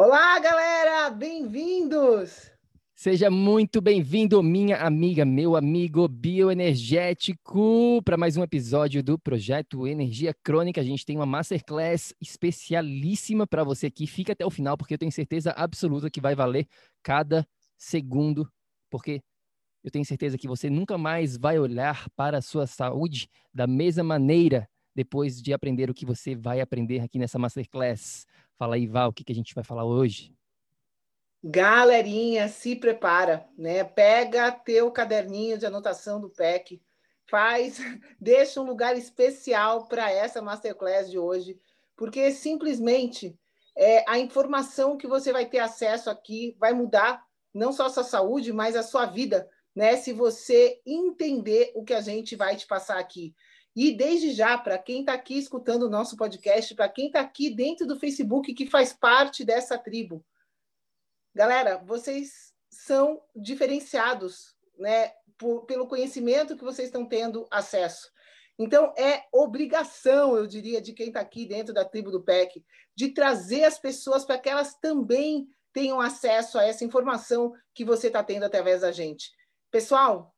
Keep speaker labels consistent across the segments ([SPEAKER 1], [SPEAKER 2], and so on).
[SPEAKER 1] Olá, galera! Bem-vindos!
[SPEAKER 2] Seja muito bem-vindo, minha amiga, meu amigo bioenergético, para mais um episódio do projeto Energia Crônica. A gente tem uma masterclass especialíssima para você aqui. Fica até o final, porque eu tenho certeza absoluta que vai valer cada segundo, porque eu tenho certeza que você nunca mais vai olhar para a sua saúde da mesma maneira depois de aprender o que você vai aprender aqui nessa masterclass. Fala aí, Val, o que, que a gente vai falar hoje?
[SPEAKER 1] Galerinha, se prepara, né? Pega teu caderninho de anotação do PEC, faz, deixa um lugar especial para essa masterclass de hoje, porque simplesmente é, a informação que você vai ter acesso aqui vai mudar não só a sua saúde, mas a sua vida, né? Se você entender o que a gente vai te passar aqui. E desde já, para quem está aqui escutando o nosso podcast, para quem está aqui dentro do Facebook que faz parte dessa tribo, galera, vocês são diferenciados, né, por, pelo conhecimento que vocês estão tendo acesso. Então, é obrigação, eu diria, de quem está aqui dentro da tribo do PEC, de trazer as pessoas para que elas também tenham acesso a essa informação que você está tendo através da gente. Pessoal,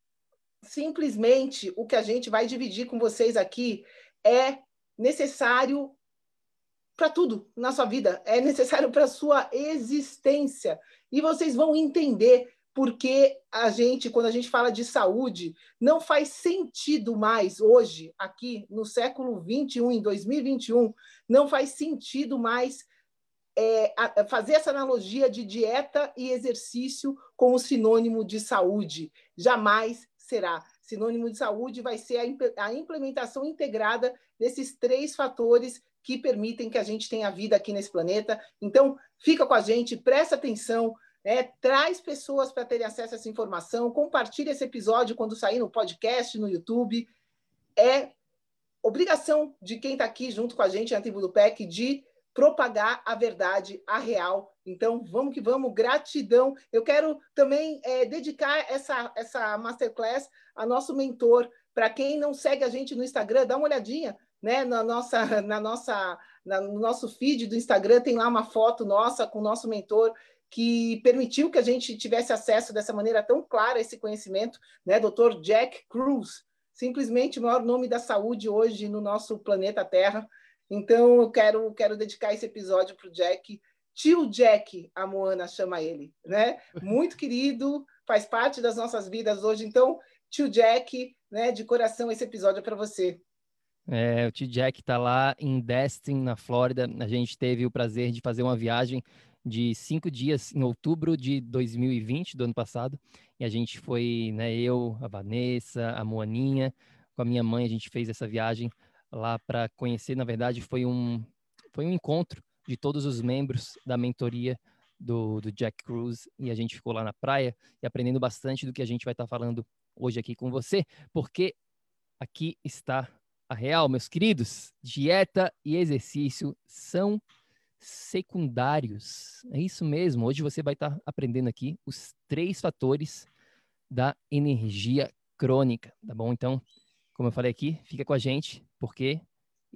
[SPEAKER 1] simplesmente o que a gente vai dividir com vocês aqui é necessário para tudo na sua vida, é necessário para a sua existência. E vocês vão entender porque a gente, quando a gente fala de saúde, não faz sentido mais hoje, aqui no século 21, em 2021, não faz sentido mais é, a, fazer essa analogia de dieta e exercício como sinônimo de saúde. Jamais será. Sinônimo de saúde vai ser a, a implementação integrada desses três fatores que permitem que a gente tenha vida aqui nesse planeta. Então, fica com a gente, presta atenção, né? traz pessoas para terem acesso a essa informação, compartilha esse episódio quando sair no podcast, no YouTube. É obrigação de quem está aqui junto com a gente na tribo do PEC de propagar a verdade, a real. Então, vamos que vamos, gratidão. Eu quero também é, dedicar essa, essa masterclass a nosso mentor. Para quem não segue a gente no Instagram, dá uma olhadinha né, na nossa, na nossa, na, no nosso feed do Instagram, tem lá uma foto nossa com o nosso mentor que permitiu que a gente tivesse acesso dessa maneira tão clara a esse conhecimento, né, Dr. Jack Cruz, simplesmente o maior nome da saúde hoje no nosso planeta Terra. Então, eu quero, quero dedicar esse episódio para o Jack. Tio Jack, a Moana chama ele, né? Muito querido, faz parte das nossas vidas hoje. Então, tio Jack, né, de coração, esse episódio é para você.
[SPEAKER 2] É, o tio Jack está lá em Destin, na Flórida. A gente teve o prazer de fazer uma viagem de cinco dias em outubro de 2020, do ano passado. E a gente foi, né, eu, a Vanessa, a Moaninha, com a minha mãe, a gente fez essa viagem lá para conhecer. Na verdade, foi um, foi um encontro de todos os membros da mentoria do, do Jack Cruz e a gente ficou lá na praia e aprendendo bastante do que a gente vai estar tá falando hoje aqui com você, porque aqui está a real, meus queridos. Dieta e exercício são secundários. É isso mesmo. Hoje você vai estar tá aprendendo aqui os três fatores da energia crônica, tá bom? Então, como eu falei aqui, fica com a gente, porque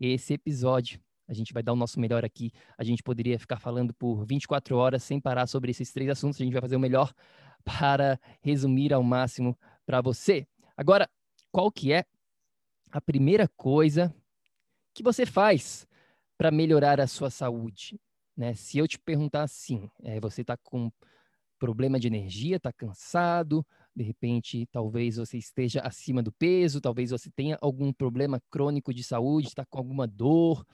[SPEAKER 2] esse episódio a gente vai dar o nosso melhor aqui. A gente poderia ficar falando por 24 horas sem parar sobre esses três assuntos. A gente vai fazer o melhor para resumir ao máximo para você. Agora, qual que é a primeira coisa que você faz para melhorar a sua saúde? Né? Se eu te perguntar assim, é, você está com problema de energia, está cansado, de repente, talvez você esteja acima do peso, talvez você tenha algum problema crônico de saúde, está com alguma dor,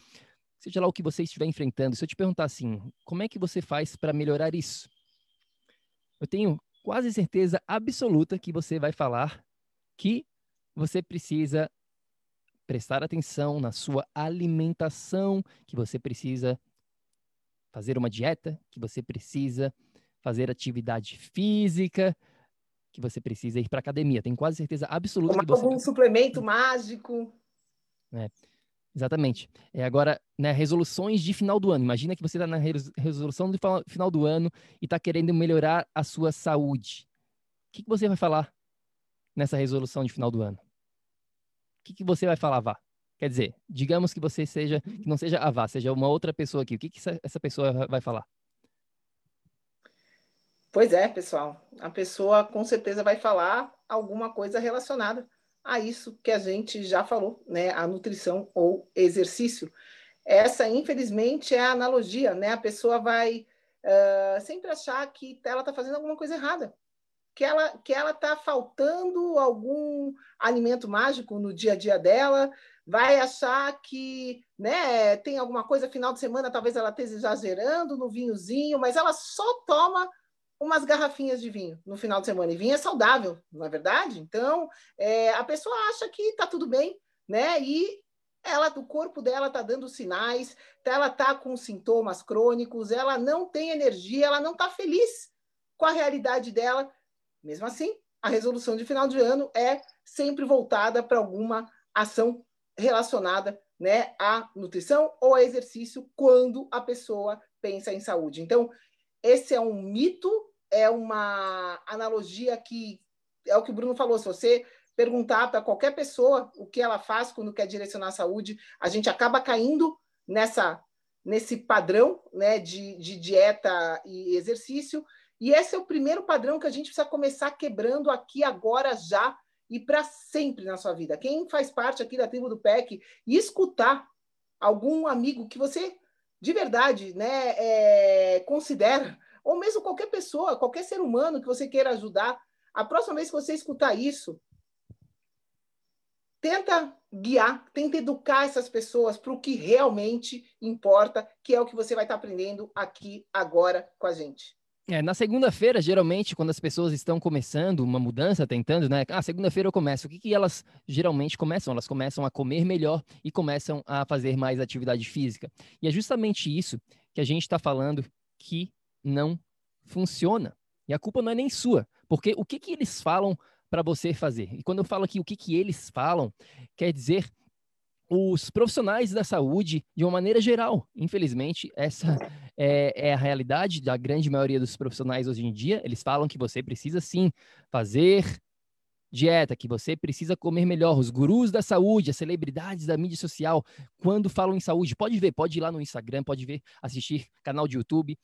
[SPEAKER 2] seja lá o que você estiver enfrentando. Se eu te perguntar assim, como é que você faz para melhorar isso? Eu tenho quase certeza absoluta que você vai falar que você precisa prestar atenção na sua alimentação, que você precisa fazer uma dieta, que você precisa fazer atividade física, que você precisa ir para academia. Tenho quase certeza absoluta
[SPEAKER 1] Tomar
[SPEAKER 2] que você
[SPEAKER 1] algum suplemento mágico.
[SPEAKER 2] É, exatamente. É, agora, né, resoluções de final do ano. Imagina que você está na resolução do final do ano e está querendo melhorar a sua saúde. O que, que você vai falar nessa resolução de final do ano? O que, que você vai falar, Vá? Quer dizer, digamos que você seja, que não seja a Vá, seja uma outra pessoa aqui. O que, que essa pessoa vai falar?
[SPEAKER 1] Pois é, pessoal. A pessoa com certeza vai falar alguma coisa relacionada a isso que a gente já falou, né? A nutrição ou exercício. Essa, infelizmente, é a analogia, né? A pessoa vai uh, sempre achar que ela está fazendo alguma coisa errada, que ela que ela está faltando algum alimento mágico no dia a dia dela, vai achar que né, tem alguma coisa final de semana, talvez ela esteja exagerando no vinhozinho, mas ela só toma umas garrafinhas de vinho no final de semana. E vinho é saudável, não é verdade? Então, é, a pessoa acha que está tudo bem, né? E ela, o corpo dela está dando sinais, ela está com sintomas crônicos, ela não tem energia, ela não está feliz com a realidade dela. Mesmo assim, a resolução de final de ano é sempre voltada para alguma ação relacionada né, à nutrição ou a exercício quando a pessoa pensa em saúde. Então, esse é um mito é uma analogia que é o que o Bruno falou. Se você perguntar para qualquer pessoa o que ela faz quando quer direcionar a saúde, a gente acaba caindo nessa nesse padrão né, de, de dieta e exercício. E esse é o primeiro padrão que a gente precisa começar quebrando aqui, agora, já e para sempre na sua vida. Quem faz parte aqui da tribo do PEC e escutar algum amigo que você de verdade né, é, considera ou mesmo qualquer pessoa, qualquer ser humano que você queira ajudar, a próxima vez que você escutar isso, tenta guiar, tenta educar essas pessoas para o que realmente importa, que é o que você vai estar aprendendo aqui agora com a gente.
[SPEAKER 2] É, na segunda-feira, geralmente, quando as pessoas estão começando uma mudança, tentando, né? Ah, segunda-feira eu começo. O que, que elas geralmente começam? Elas começam a comer melhor e começam a fazer mais atividade física. E é justamente isso que a gente está falando que não funciona. E a culpa não é nem sua, porque o que, que eles falam para você fazer? E quando eu falo aqui o que, que eles falam, quer dizer os profissionais da saúde de uma maneira geral. Infelizmente, essa é, é, a realidade da grande maioria dos profissionais hoje em dia. Eles falam que você precisa sim fazer dieta, que você precisa comer melhor. Os gurus da saúde, as celebridades da mídia social, quando falam em saúde, pode ver, pode ir lá no Instagram, pode ver, assistir canal de YouTube.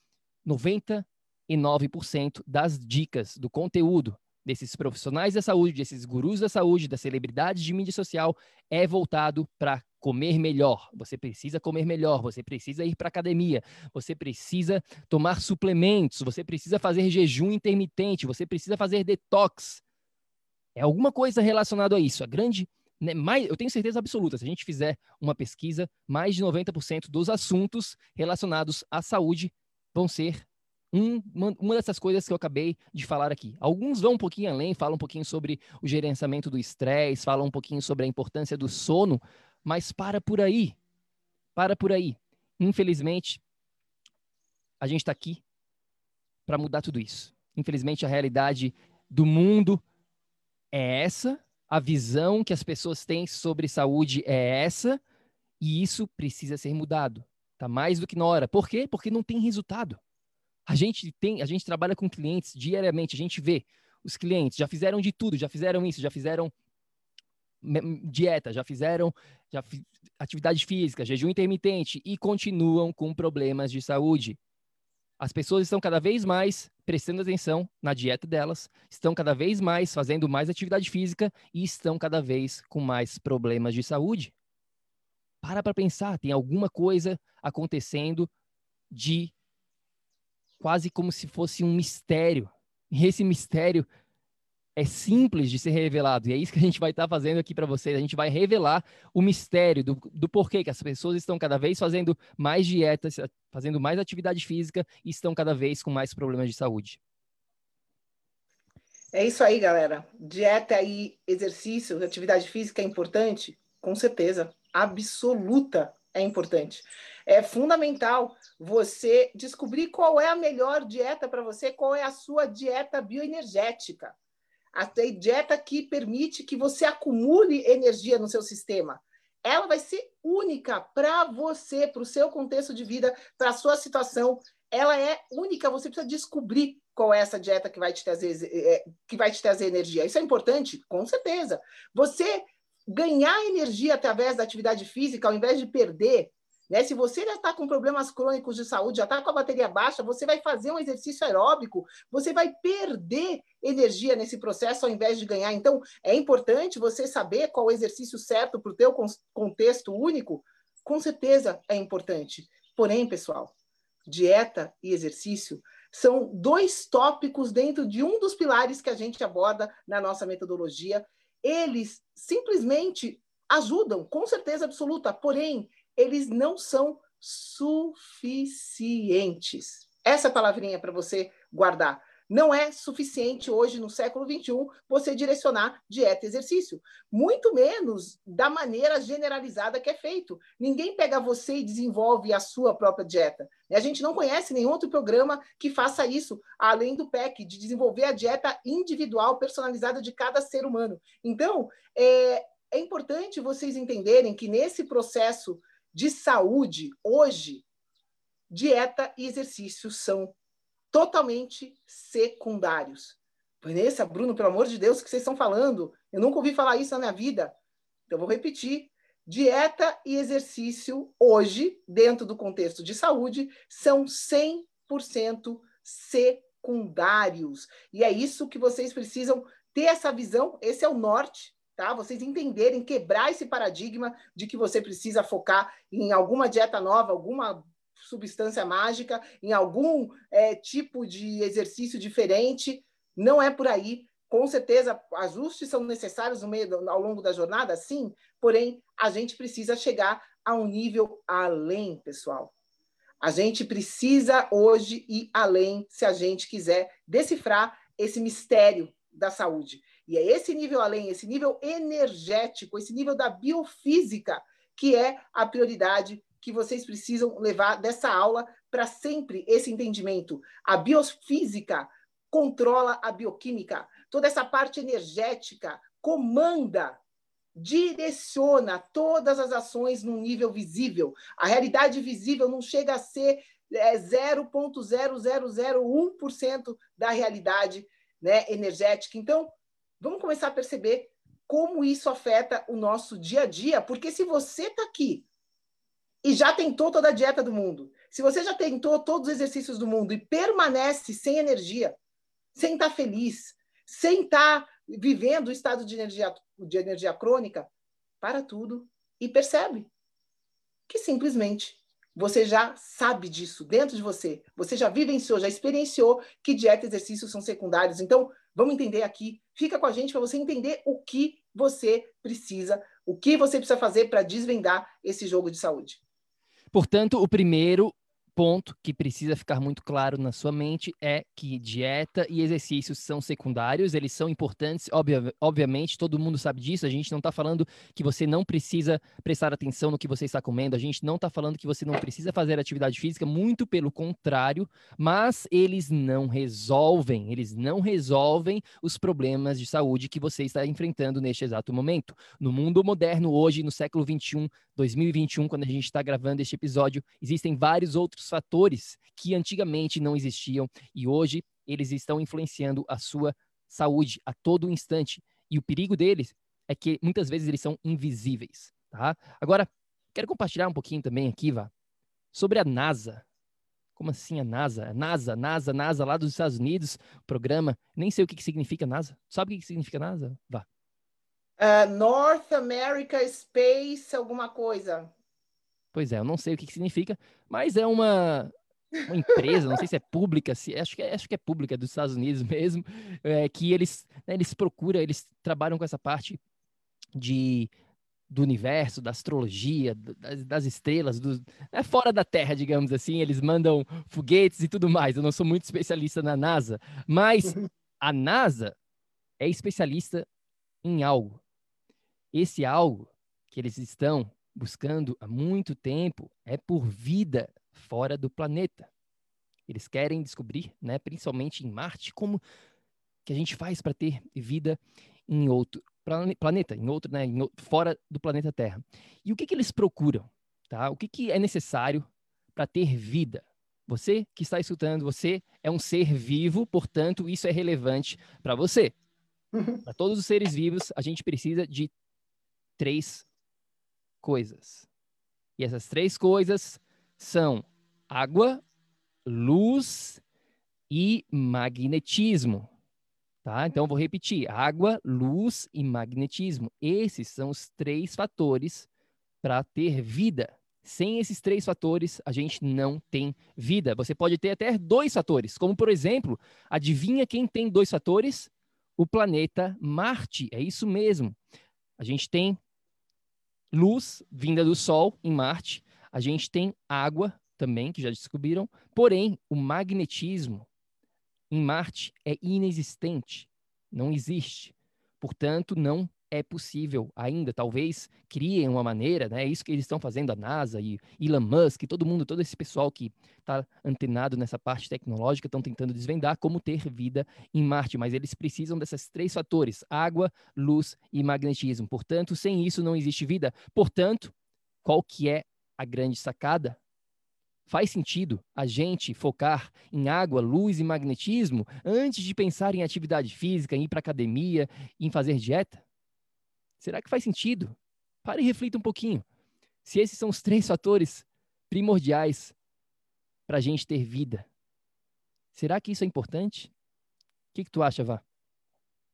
[SPEAKER 2] 99% das dicas do conteúdo desses profissionais da saúde, desses gurus da saúde, das celebridades de mídia social é voltado para comer melhor. Você precisa comer melhor, você precisa ir para academia, você precisa tomar suplementos, você precisa fazer jejum intermitente, você precisa fazer detox. É alguma coisa relacionada a isso. A grande né, mais, eu tenho certeza absoluta, se a gente fizer uma pesquisa, mais de 90% dos assuntos relacionados à saúde vão ser um, uma, dessas coisas que eu acabei de falar aqui. Alguns vão um pouquinho além, falam um pouquinho sobre o gerenciamento do estresse, falam um pouquinho sobre a importância do sono, mas para por aí. Para por aí. Infelizmente, a gente está aqui para mudar tudo isso. Infelizmente, a realidade do mundo é essa, a visão que as pessoas têm sobre saúde é essa, e isso precisa ser mudado. Tá mais do que na hora. Por quê? Porque não tem resultado. A gente tem, a gente trabalha com clientes diariamente, a gente vê os clientes já fizeram de tudo, já fizeram isso, já fizeram dieta, já fizeram já atividade física, jejum intermitente e continuam com problemas de saúde. As pessoas estão cada vez mais prestando atenção na dieta delas, estão cada vez mais fazendo mais atividade física e estão cada vez com mais problemas de saúde. Para para pensar, tem alguma coisa acontecendo de quase como se fosse um mistério. E esse mistério é simples de ser revelado. E é isso que a gente vai estar tá fazendo aqui para vocês. A gente vai revelar o mistério do, do porquê que as pessoas estão cada vez fazendo mais dietas, fazendo mais atividade física e estão cada vez com mais problemas de saúde.
[SPEAKER 1] É isso aí, galera. Dieta e exercício, atividade física é importante? Com certeza, absoluta é importante. É fundamental você descobrir qual é a melhor dieta para você, qual é a sua dieta bioenergética a dieta que permite que você acumule energia no seu sistema. Ela vai ser única para você, para o seu contexto de vida, para a sua situação. Ela é única, você precisa descobrir qual é essa dieta que vai te trazer, é, que vai te trazer energia. Isso é importante? Com certeza. Você ganhar energia através da atividade física, ao invés de perder, né? Se você já está com problemas crônicos de saúde, já está com a bateria baixa, você vai fazer um exercício aeróbico, você vai perder energia nesse processo ao invés de ganhar. Então, é importante você saber qual o exercício certo para o teu contexto único. Com certeza é importante. Porém, pessoal, dieta e exercício são dois tópicos dentro de um dos pilares que a gente aborda na nossa metodologia. Eles simplesmente ajudam, com certeza absoluta, porém, eles não são suficientes. Essa palavrinha para você guardar. Não é suficiente hoje, no século XXI, você direcionar dieta e exercício. Muito menos da maneira generalizada que é feito. Ninguém pega você e desenvolve a sua própria dieta. A gente não conhece nenhum outro programa que faça isso, além do PEC, de desenvolver a dieta individual, personalizada de cada ser humano. Então, é, é importante vocês entenderem que nesse processo de saúde, hoje, dieta e exercício são totalmente secundários. Vanessa, Bruno, pelo amor de Deus, o que vocês estão falando? Eu nunca ouvi falar isso na minha vida. Então, vou repetir. Dieta e exercício, hoje, dentro do contexto de saúde, são 100% secundários. E é isso que vocês precisam ter essa visão. Esse é o norte tá? Vocês entenderem, quebrar esse paradigma de que você precisa focar em alguma dieta nova, alguma substância mágica, em algum é, tipo de exercício diferente. Não é por aí. Com certeza, ajustes são necessários no meio ao longo da jornada, sim. Porém, a gente precisa chegar a um nível além, pessoal. A gente precisa hoje ir além se a gente quiser decifrar esse mistério da saúde. E é esse nível além, esse nível energético, esse nível da biofísica, que é a prioridade que vocês precisam levar dessa aula para sempre esse entendimento. A biofísica controla a bioquímica, toda essa parte energética comanda, direciona todas as ações num nível visível. A realidade visível não chega a ser é, 0,0001% da realidade né, energética. Então, Vamos começar a perceber como isso afeta o nosso dia a dia, porque se você está aqui e já tentou toda a dieta do mundo, se você já tentou todos os exercícios do mundo e permanece sem energia, sem estar tá feliz, sem estar tá vivendo o estado de energia, de energia crônica, para tudo e percebe que simplesmente você já sabe disso dentro de você. Você já vivenciou, já experienciou que dieta e exercícios são secundários. Então, vamos entender aqui Fica com a gente para você entender o que você precisa, o que você precisa fazer para desvendar esse jogo de saúde.
[SPEAKER 2] Portanto, o primeiro ponto que precisa ficar muito claro na sua mente é que dieta e exercícios são secundários, eles são importantes, obvia, obviamente, todo mundo sabe disso. A gente não está falando que você não precisa prestar atenção no que você está comendo, a gente não está falando que você não precisa fazer atividade física, muito pelo contrário, mas eles não resolvem, eles não resolvem os problemas de saúde que você está enfrentando neste exato momento. No mundo moderno, hoje, no século 21, 2021, quando a gente está gravando este episódio, existem vários outros fatores que antigamente não existiam e hoje eles estão influenciando a sua saúde a todo instante. E o perigo deles é que muitas vezes eles são invisíveis, tá? Agora, quero compartilhar um pouquinho também aqui, Vá, sobre a NASA. Como assim a NASA? NASA, NASA, NASA, lá dos Estados Unidos, programa. Nem sei o que, que significa NASA. Sabe o que, que significa NASA? Vá.
[SPEAKER 1] Uh, North America Space, alguma coisa.
[SPEAKER 2] Pois é, eu não sei o que, que significa, mas é uma, uma empresa, não sei se é pública, se, acho, que é, acho que é pública, é dos Estados Unidos mesmo, é, que eles, né, eles procuram, eles trabalham com essa parte de do universo, da astrologia, das, das estrelas, do, é fora da Terra, digamos assim. Eles mandam foguetes e tudo mais. Eu não sou muito especialista na NASA, mas a NASA é especialista em algo. Esse algo que eles estão buscando há muito tempo é por vida fora do planeta. Eles querem descobrir, né, principalmente em Marte, como que a gente faz para ter vida em outro planeta, em outro, né, em, fora do planeta Terra. E o que, que eles procuram? Tá? O que, que é necessário para ter vida? Você que está escutando, você é um ser vivo, portanto, isso é relevante para você. Para todos os seres vivos, a gente precisa de três coisas. E essas três coisas são água, luz e magnetismo. Tá? Então, vou repetir: água, luz e magnetismo. Esses são os três fatores para ter vida. Sem esses três fatores, a gente não tem vida. Você pode ter até dois fatores, como, por exemplo, adivinha quem tem dois fatores? O planeta Marte. É isso mesmo. A gente tem luz vinda do Sol em Marte. A gente tem água também, que já descobriram. Porém, o magnetismo em Marte é inexistente, não existe. Portanto, não é possível ainda. Talvez criem uma maneira, né? É isso que eles estão fazendo, a NASA e Elon Musk, todo mundo, todo esse pessoal que está antenado nessa parte tecnológica, estão tentando desvendar como ter vida em Marte, mas eles precisam desses três fatores: água, luz e magnetismo. Portanto, sem isso não existe vida. Portanto, qual que é a grande sacada? Faz sentido a gente focar em água, luz e magnetismo antes de pensar em atividade física, em ir para academia, em fazer dieta? Será que faz sentido? Pare e reflita um pouquinho. Se esses são os três fatores primordiais para a gente ter vida, será que isso é importante? O que, que tu acha, Vá?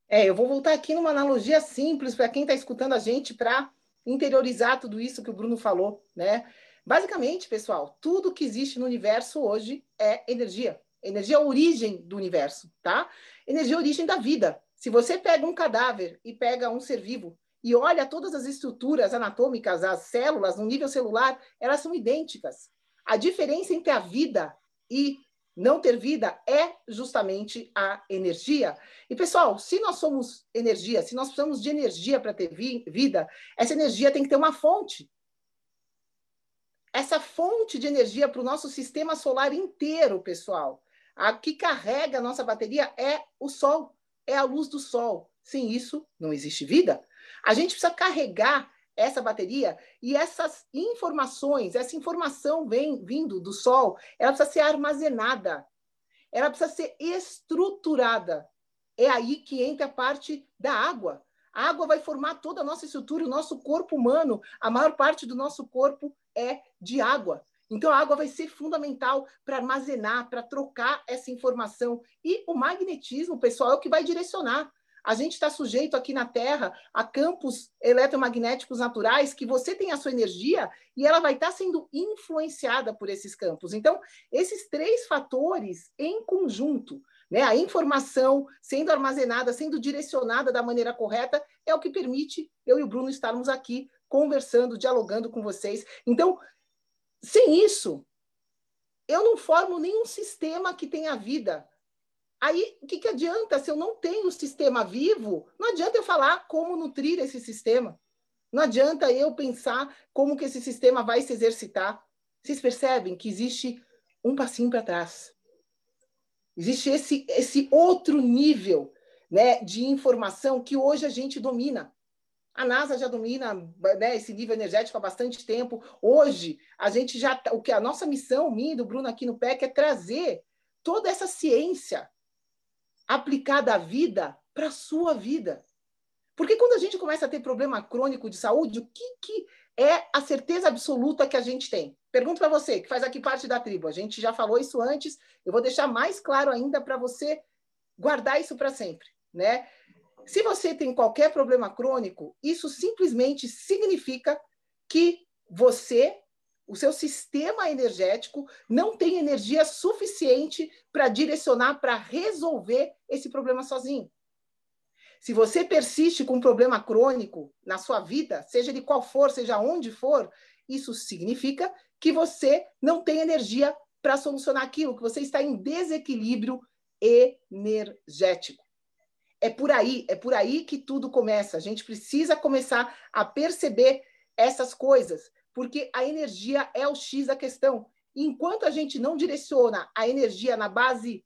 [SPEAKER 1] É, eu vou voltar aqui numa analogia simples para quem está escutando a gente para interiorizar tudo isso que o Bruno falou, né? Basicamente, pessoal, tudo que existe no universo hoje é energia. Energia é a origem do universo, tá? Energia é a origem da vida. Se você pega um cadáver e pega um ser vivo e olha todas as estruturas anatômicas, as células no nível celular, elas são idênticas. A diferença entre a vida e não ter vida é justamente a energia. E, pessoal, se nós somos energia, se nós precisamos de energia para ter vi vida, essa energia tem que ter uma fonte essa fonte de energia para o nosso sistema solar inteiro, pessoal. A que carrega a nossa bateria é o Sol, é a luz do Sol. Sem isso, não existe vida. A gente precisa carregar essa bateria e essas informações, essa informação vem vindo do Sol, ela precisa ser armazenada, ela precisa ser estruturada. É aí que entra a parte da água. A água vai formar toda a nossa estrutura, o nosso corpo humano, a maior parte do nosso corpo é de água. Então, a água vai ser fundamental para armazenar, para trocar essa informação. E o magnetismo, pessoal, é o que vai direcionar. A gente está sujeito aqui na Terra a campos eletromagnéticos naturais que você tem a sua energia e ela vai estar tá sendo influenciada por esses campos. Então, esses três fatores em conjunto, né, a informação sendo armazenada, sendo direcionada da maneira correta, é o que permite eu e o Bruno estarmos aqui conversando, dialogando com vocês. Então, sem isso, eu não formo nenhum sistema que tenha vida. Aí, o que, que adianta se eu não tenho sistema vivo? Não adianta eu falar como nutrir esse sistema. Não adianta eu pensar como que esse sistema vai se exercitar. Vocês percebem que existe um passinho para trás. Existe esse, esse outro nível né, de informação que hoje a gente domina. A NASA já domina né, esse nível energético há bastante tempo. Hoje, a gente já. Tá, o que a nossa missão, minha e do Bruno aqui no PEC, é trazer toda essa ciência aplicada à vida para a sua vida. Porque quando a gente começa a ter problema crônico de saúde, o que, que é a certeza absoluta que a gente tem? Pergunto para você, que faz aqui parte da tribo. A gente já falou isso antes, eu vou deixar mais claro ainda para você guardar isso para sempre, né? Se você tem qualquer problema crônico, isso simplesmente significa que você, o seu sistema energético, não tem energia suficiente para direcionar, para resolver esse problema sozinho. Se você persiste com um problema crônico na sua vida, seja de qual for, seja onde for, isso significa que você não tem energia para solucionar aquilo, que você está em desequilíbrio energético. É por aí, é por aí que tudo começa. A gente precisa começar a perceber essas coisas, porque a energia é o X da questão. Enquanto a gente não direciona a energia na base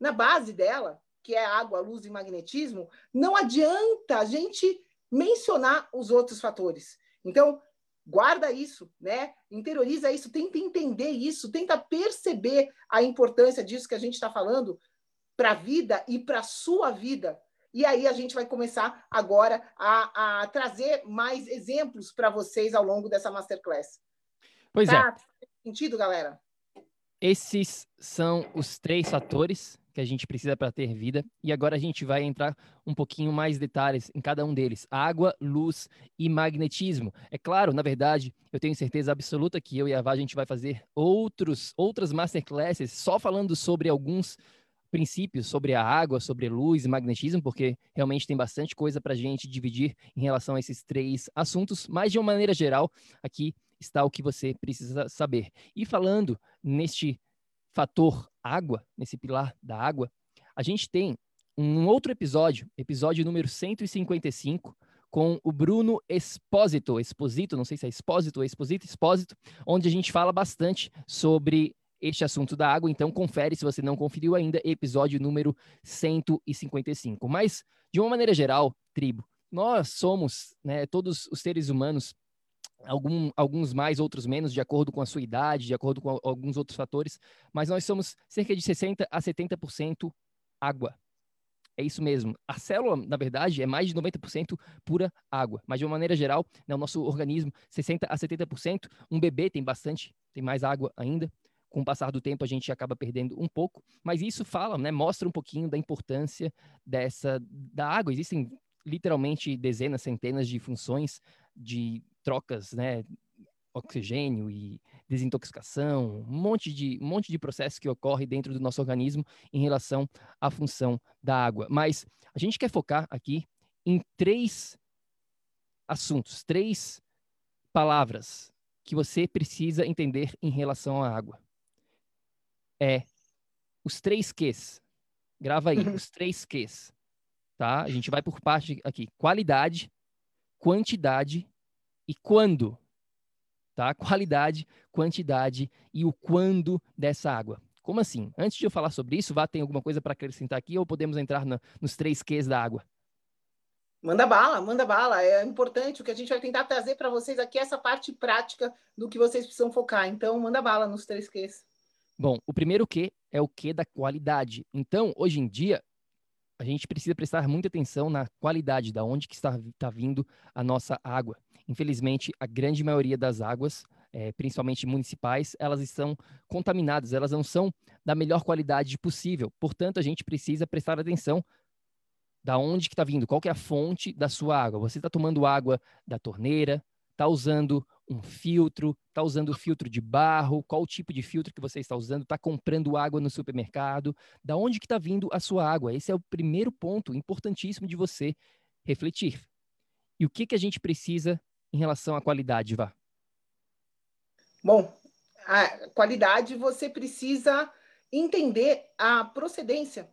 [SPEAKER 1] na base dela, que é água, luz e magnetismo, não adianta a gente mencionar os outros fatores. Então, guarda isso, né? Interioriza isso, tenta entender isso, tenta perceber a importância disso que a gente está falando para a vida e para a sua vida, e aí a gente vai começar agora a, a trazer mais exemplos para vocês ao longo dessa masterclass.
[SPEAKER 2] Pois tá? é.
[SPEAKER 1] Sentido, galera?
[SPEAKER 2] Esses são os três fatores que a gente precisa para ter vida. E agora a gente vai entrar um pouquinho mais detalhes em cada um deles: água, luz e magnetismo. É claro, na verdade, eu tenho certeza absoluta que eu e a Vá a gente vai fazer outros outras masterclasses só falando sobre alguns princípios sobre a água, sobre luz e magnetismo, porque realmente tem bastante coisa para a gente dividir em relação a esses três assuntos, mas de uma maneira geral, aqui está o que você precisa saber. E falando neste fator água, nesse pilar da água, a gente tem um outro episódio, episódio número 155, com o Bruno Espósito, Exposito, não sei se é Expósito ou Exposito, Expósito, onde a gente fala bastante sobre este assunto da água, então confere se você não conferiu ainda, episódio número 155. Mas, de uma maneira geral, tribo, nós somos, né, todos os seres humanos, algum, alguns mais, outros menos, de acordo com a sua idade, de acordo com alguns outros fatores, mas nós somos cerca de 60 a 70% água. É isso mesmo. A célula, na verdade, é mais de 90% pura água. Mas, de uma maneira geral, né, o nosso organismo, 60 a 70%. Um bebê tem bastante, tem mais água ainda com o passar do tempo a gente acaba perdendo um pouco, mas isso fala, né, mostra um pouquinho da importância dessa da água. Existem literalmente dezenas, centenas de funções de trocas, né, oxigênio e desintoxicação, um monte de um monte de processo que ocorre dentro do nosso organismo em relação à função da água. Mas a gente quer focar aqui em três assuntos, três palavras que você precisa entender em relação à água é os três Qs. Grava aí, os três Qs. Tá? A gente vai por parte aqui. Qualidade, quantidade e quando. Tá? Qualidade, quantidade e o quando dessa água. Como assim? Antes de eu falar sobre isso, Vá, tem alguma coisa para acrescentar aqui ou podemos entrar na, nos três Qs da água?
[SPEAKER 1] Manda bala, manda bala. É importante o que a gente vai tentar trazer para vocês aqui essa parte prática do que vocês precisam focar. Então, manda bala nos três Qs.
[SPEAKER 2] Bom, o primeiro Q é o Q da qualidade. Então, hoje em dia, a gente precisa prestar muita atenção na qualidade, da onde que está, está vindo a nossa água. Infelizmente, a grande maioria das águas, é, principalmente municipais, elas estão contaminadas, elas não são da melhor qualidade possível. Portanto, a gente precisa prestar atenção da onde que está vindo, qual que é a fonte da sua água. Você está tomando água da torneira, está usando um filtro, está usando filtro de barro, qual o tipo de filtro que você está usando, está comprando água no supermercado, da onde que está vindo a sua água. Esse é o primeiro ponto importantíssimo de você refletir. E o que, que a gente precisa em relação à qualidade, Vá?
[SPEAKER 1] Bom, a qualidade você precisa entender a procedência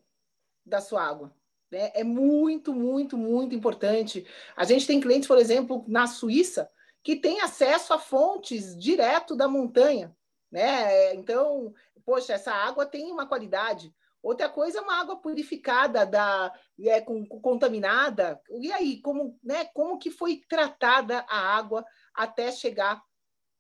[SPEAKER 1] da sua água. Né? É muito, muito, muito importante. A gente tem clientes, por exemplo, na Suíça, que tem acesso a fontes direto da montanha, né? Então, poxa, essa água tem uma qualidade. Outra coisa é uma água purificada, da, é, com, contaminada. E aí, como, né, como que foi tratada a água até chegar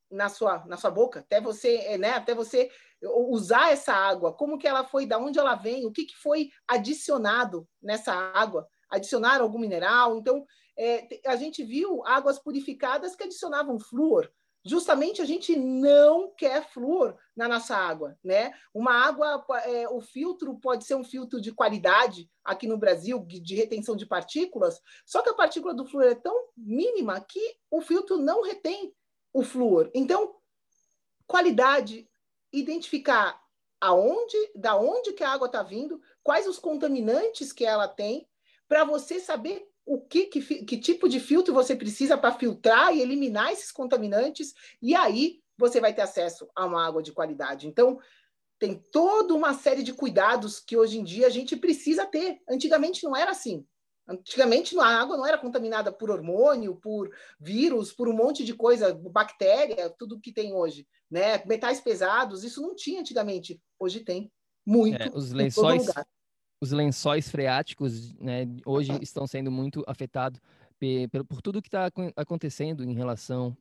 [SPEAKER 1] na sua, na sua boca, até você, né, até você usar essa água? Como que ela foi, da onde ela vem? O que, que foi adicionado nessa água? Adicionar algum mineral? Então, é, a gente viu águas purificadas que adicionavam flúor. Justamente a gente não quer flúor na nossa água, né? Uma água, é, o filtro pode ser um filtro de qualidade aqui no Brasil, de retenção de partículas, só que a partícula do flúor é tão mínima que o filtro não retém o flúor. Então, qualidade, identificar aonde, da onde que a água está vindo, quais os contaminantes que ela tem, para você saber o que, que, que, tipo de filtro você precisa para filtrar e eliminar esses contaminantes, e aí você vai ter acesso a uma água de qualidade. Então, tem toda uma série de cuidados que hoje em dia a gente precisa ter. Antigamente não era assim. Antigamente a água não era contaminada por hormônio, por vírus, por um monte de coisa, bactéria, tudo que tem hoje, né? Metais pesados, isso não tinha antigamente. Hoje tem muito. É,
[SPEAKER 2] os lençóis, os lençóis freáticos, né, hoje estão sendo muito afetados por, por tudo que está acontecendo em relação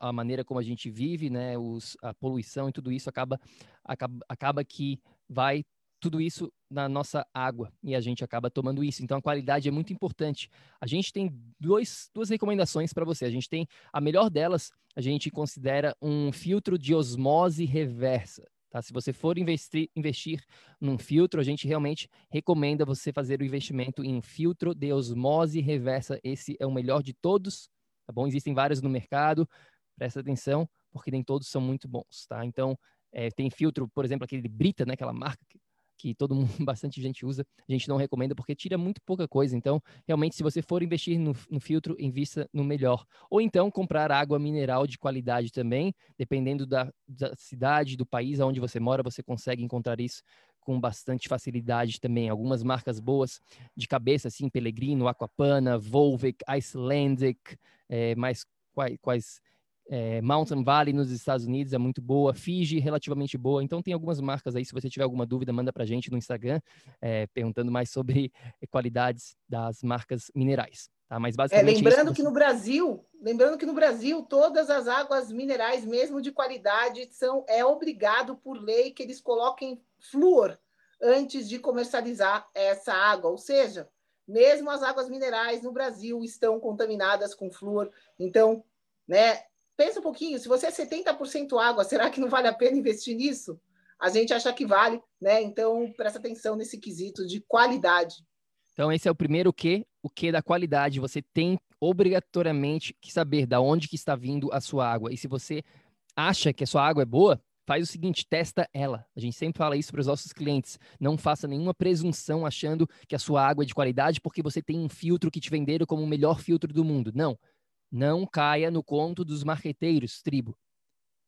[SPEAKER 2] à, maneira como a gente vive, né, os, a poluição e tudo isso acaba, acaba, acaba que vai tudo isso na nossa água e a gente acaba tomando isso. Então a qualidade é muito importante. A gente tem dois, duas recomendações para você. A gente tem a melhor delas, a gente considera um filtro de osmose reversa. Tá? Se você for investir, investir num filtro, a gente realmente recomenda você fazer o investimento em um filtro de osmose reversa. Esse é o melhor de todos, tá bom? Existem vários no mercado, presta atenção, porque nem todos são muito bons, tá? Então, é, tem filtro, por exemplo, aquele Brita, né? Aquela marca que que todo mundo, bastante gente usa, a gente não recomenda porque tira muito pouca coisa. Então, realmente, se você for investir no, no, filtro, invista no melhor. Ou então comprar água mineral de qualidade também, dependendo da, da cidade, do país onde você mora, você consegue encontrar isso com bastante facilidade também. Algumas marcas boas de cabeça, assim, Pellegrino, Aquapana, Volvic, Icelandic, é, mais quais, quais é, Mountain Valley nos Estados Unidos é muito boa, Fiji relativamente boa. Então tem algumas marcas aí. Se você tiver alguma dúvida, manda para gente no Instagram, é, perguntando mais sobre qualidades das marcas minerais. Tá? Mas
[SPEAKER 1] é, basicamente. É, lembrando que no Brasil, lembrando que no Brasil todas as águas minerais, mesmo de qualidade, são é obrigado por lei que eles coloquem flúor antes de comercializar essa água. Ou seja, mesmo as águas minerais no Brasil estão contaminadas com flúor. Então, né, pensa um pouquinho, se você é 70% água, será que não vale a pena investir nisso? A gente acha que vale, né? Então, presta atenção nesse quesito de qualidade.
[SPEAKER 2] Então, esse é o primeiro que, o que da qualidade. Você tem obrigatoriamente que saber da onde que está vindo a sua água. E se você acha que a sua água é boa, faz o seguinte, testa ela. A gente sempre fala isso para os nossos clientes. Não faça nenhuma presunção achando que a sua água é de qualidade porque você tem um filtro que te venderam como o melhor filtro do mundo. Não. Não caia no conto dos marqueteiros, tribo.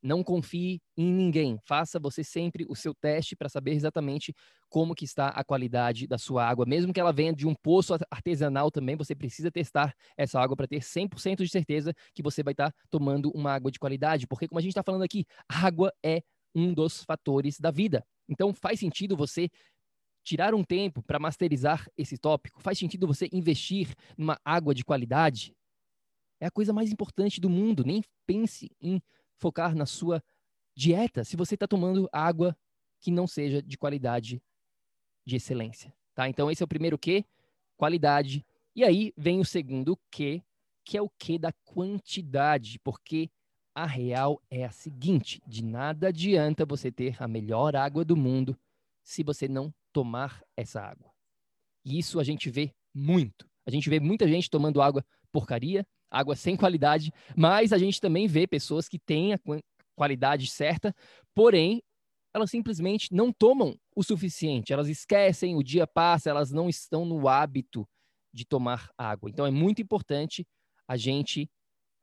[SPEAKER 2] Não confie em ninguém. Faça você sempre o seu teste para saber exatamente como que está a qualidade da sua água. Mesmo que ela venha de um poço artesanal também, você precisa testar essa água para ter 100% de certeza que você vai estar tá tomando uma água de qualidade. Porque, como a gente está falando aqui, água é um dos fatores da vida. Então, faz sentido você tirar um tempo para masterizar esse tópico? Faz sentido você investir numa água de qualidade? É a coisa mais importante do mundo. Nem pense em focar na sua dieta se você está tomando água que não seja de qualidade de excelência. Tá? Então, esse é o primeiro que, qualidade. E aí vem o segundo que, que é o que da quantidade, porque a real é a seguinte: de nada adianta você ter a melhor água do mundo se você não tomar essa água. E isso a gente vê muito. A gente vê muita gente tomando água porcaria, água sem qualidade, mas a gente também vê pessoas que têm a qualidade certa, porém elas simplesmente não tomam o suficiente, elas esquecem, o dia passa, elas não estão no hábito de tomar água. Então é muito importante a gente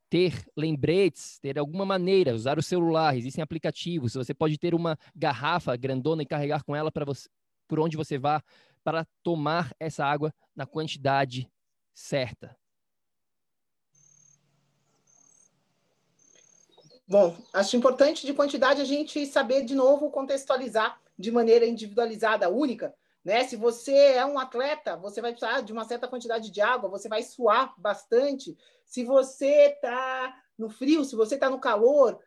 [SPEAKER 2] ter lembretes, ter alguma maneira, usar o celular, existem aplicativos, você pode ter uma garrafa grandona e carregar com ela para você por onde você vá para tomar essa água na quantidade certa.
[SPEAKER 1] Bom, acho importante de quantidade a gente saber de novo contextualizar de maneira individualizada, única. Né? Se você é um atleta, você vai precisar de uma certa quantidade de água, você vai suar bastante. Se você está no frio, se você está no calor,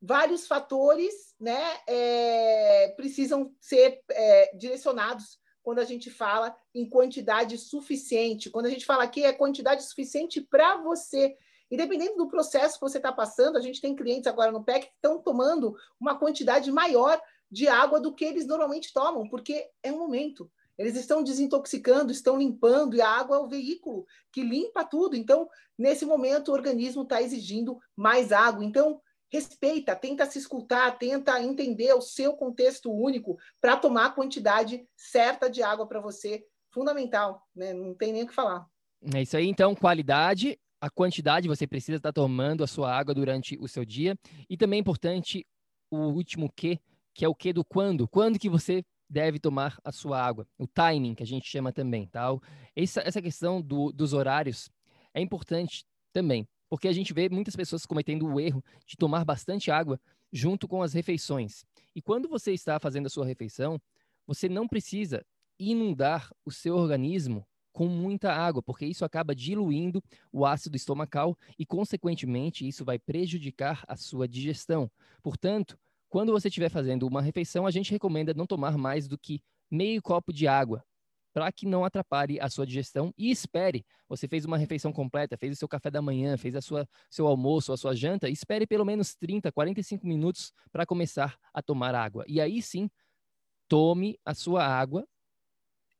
[SPEAKER 1] vários fatores né, é, precisam ser é, direcionados quando a gente fala em quantidade suficiente. Quando a gente fala aqui é quantidade suficiente para você. E dependendo do processo que você está passando, a gente tem clientes agora no PEC que estão tomando uma quantidade maior de água do que eles normalmente tomam, porque é um momento. Eles estão desintoxicando, estão limpando, e a água é o veículo que limpa tudo. Então, nesse momento, o organismo está exigindo mais água. Então, respeita, tenta se escutar, tenta entender o seu contexto único para tomar a quantidade certa de água para você. Fundamental, né? Não tem nem o que falar.
[SPEAKER 2] É isso aí, então, qualidade, a quantidade você precisa estar tomando a sua água durante o seu dia. E também é importante o último que, que é o que do quando. Quando que você deve tomar a sua água. O timing, que a gente chama também, tá? Essa, essa questão do, dos horários é importante também porque a gente vê muitas pessoas cometendo o erro de tomar bastante água junto com as refeições. E quando você está fazendo a sua refeição, você não precisa inundar o seu organismo com muita água, porque isso acaba diluindo o ácido estomacal e, consequentemente, isso vai prejudicar a sua digestão. Portanto, quando você estiver fazendo uma refeição, a gente recomenda não tomar mais do que meio copo de água para que não atrapalhe a sua digestão e espere. Você fez uma refeição completa, fez o seu café da manhã, fez a sua seu almoço, a sua janta, espere pelo menos 30, 45 minutos para começar a tomar água. E aí sim, tome a sua água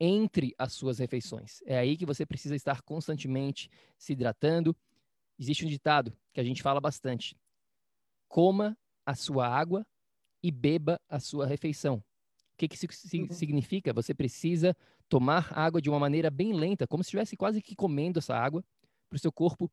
[SPEAKER 2] entre as suas refeições. É aí que você precisa estar constantemente se hidratando. Existe um ditado que a gente fala bastante: coma a sua água e beba a sua refeição. O que, que isso uhum. significa? Você precisa tomar água de uma maneira bem lenta, como se estivesse quase que comendo essa água, para o seu corpo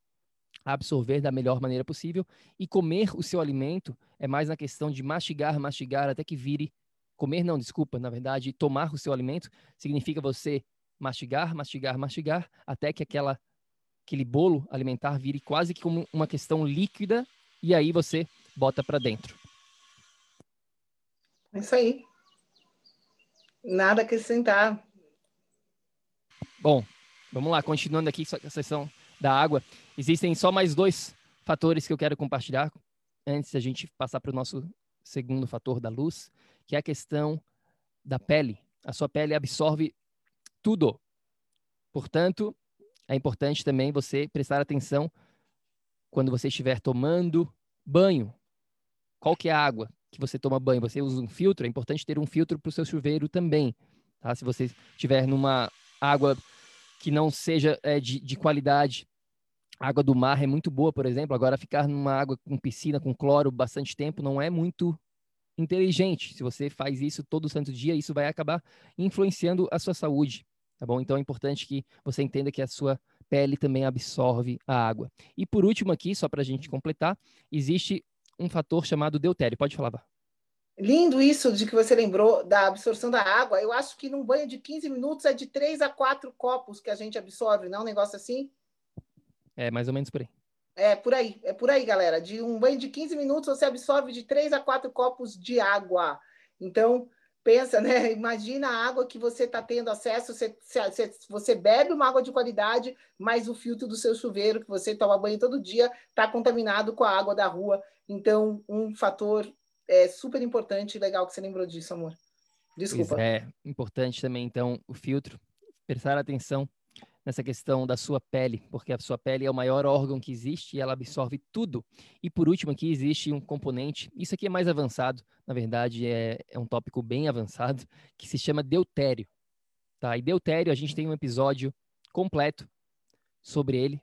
[SPEAKER 2] absorver da melhor maneira possível. E comer o seu alimento é mais na questão de mastigar, mastigar, até que vire. Comer, não, desculpa, na verdade, tomar o seu alimento significa você mastigar, mastigar, mastigar, até que aquela, aquele bolo alimentar vire quase que como uma questão líquida, e aí você bota para dentro.
[SPEAKER 1] É isso aí. Nada a acrescentar.
[SPEAKER 2] Bom, vamos lá, continuando aqui a sessão da água. Existem só mais dois fatores que eu quero compartilhar antes da gente passar para o nosso segundo fator da luz, que é a questão da pele. A sua pele absorve tudo. Portanto, é importante também você prestar atenção quando você estiver tomando banho. Qual que é a água que você toma banho? Você usa um filtro? É importante ter um filtro para o seu chuveiro também. Tá? Se você estiver numa água que não seja é, de, de qualidade. A água do mar é muito boa, por exemplo. Agora, ficar numa água com piscina, com cloro, bastante tempo, não é muito inteligente. Se você faz isso todo santo dia, isso vai acabar influenciando a sua saúde, tá bom? Então, é importante que você entenda que a sua pele também absorve a água. E por último aqui, só para a gente completar, existe um fator chamado deutério. Pode falar, Vá.
[SPEAKER 1] Lindo isso de que você lembrou da absorção da água. Eu acho que num banho de 15 minutos é de 3 a 4 copos que a gente absorve, não é um negócio assim?
[SPEAKER 2] É, mais ou menos por aí.
[SPEAKER 1] É por aí, é por aí, galera. De um banho de 15 minutos você absorve de 3 a 4 copos de água. Então, pensa, né? Imagina a água que você está tendo acesso. Você, você, bebe uma água de qualidade, mas o filtro do seu chuveiro, que você toma banho todo dia, está contaminado com a água da rua. Então, um fator é super importante e legal que você lembrou disso, amor. Desculpa. Pois
[SPEAKER 2] é importante também, então, o filtro. Prestar atenção nessa questão da sua pele, porque a sua pele é o maior órgão que existe e ela absorve tudo. E por último, aqui existe um componente, isso aqui é mais avançado, na verdade é, é um tópico bem avançado, que se chama deutério. Tá? E deutério, a gente tem um episódio completo sobre ele,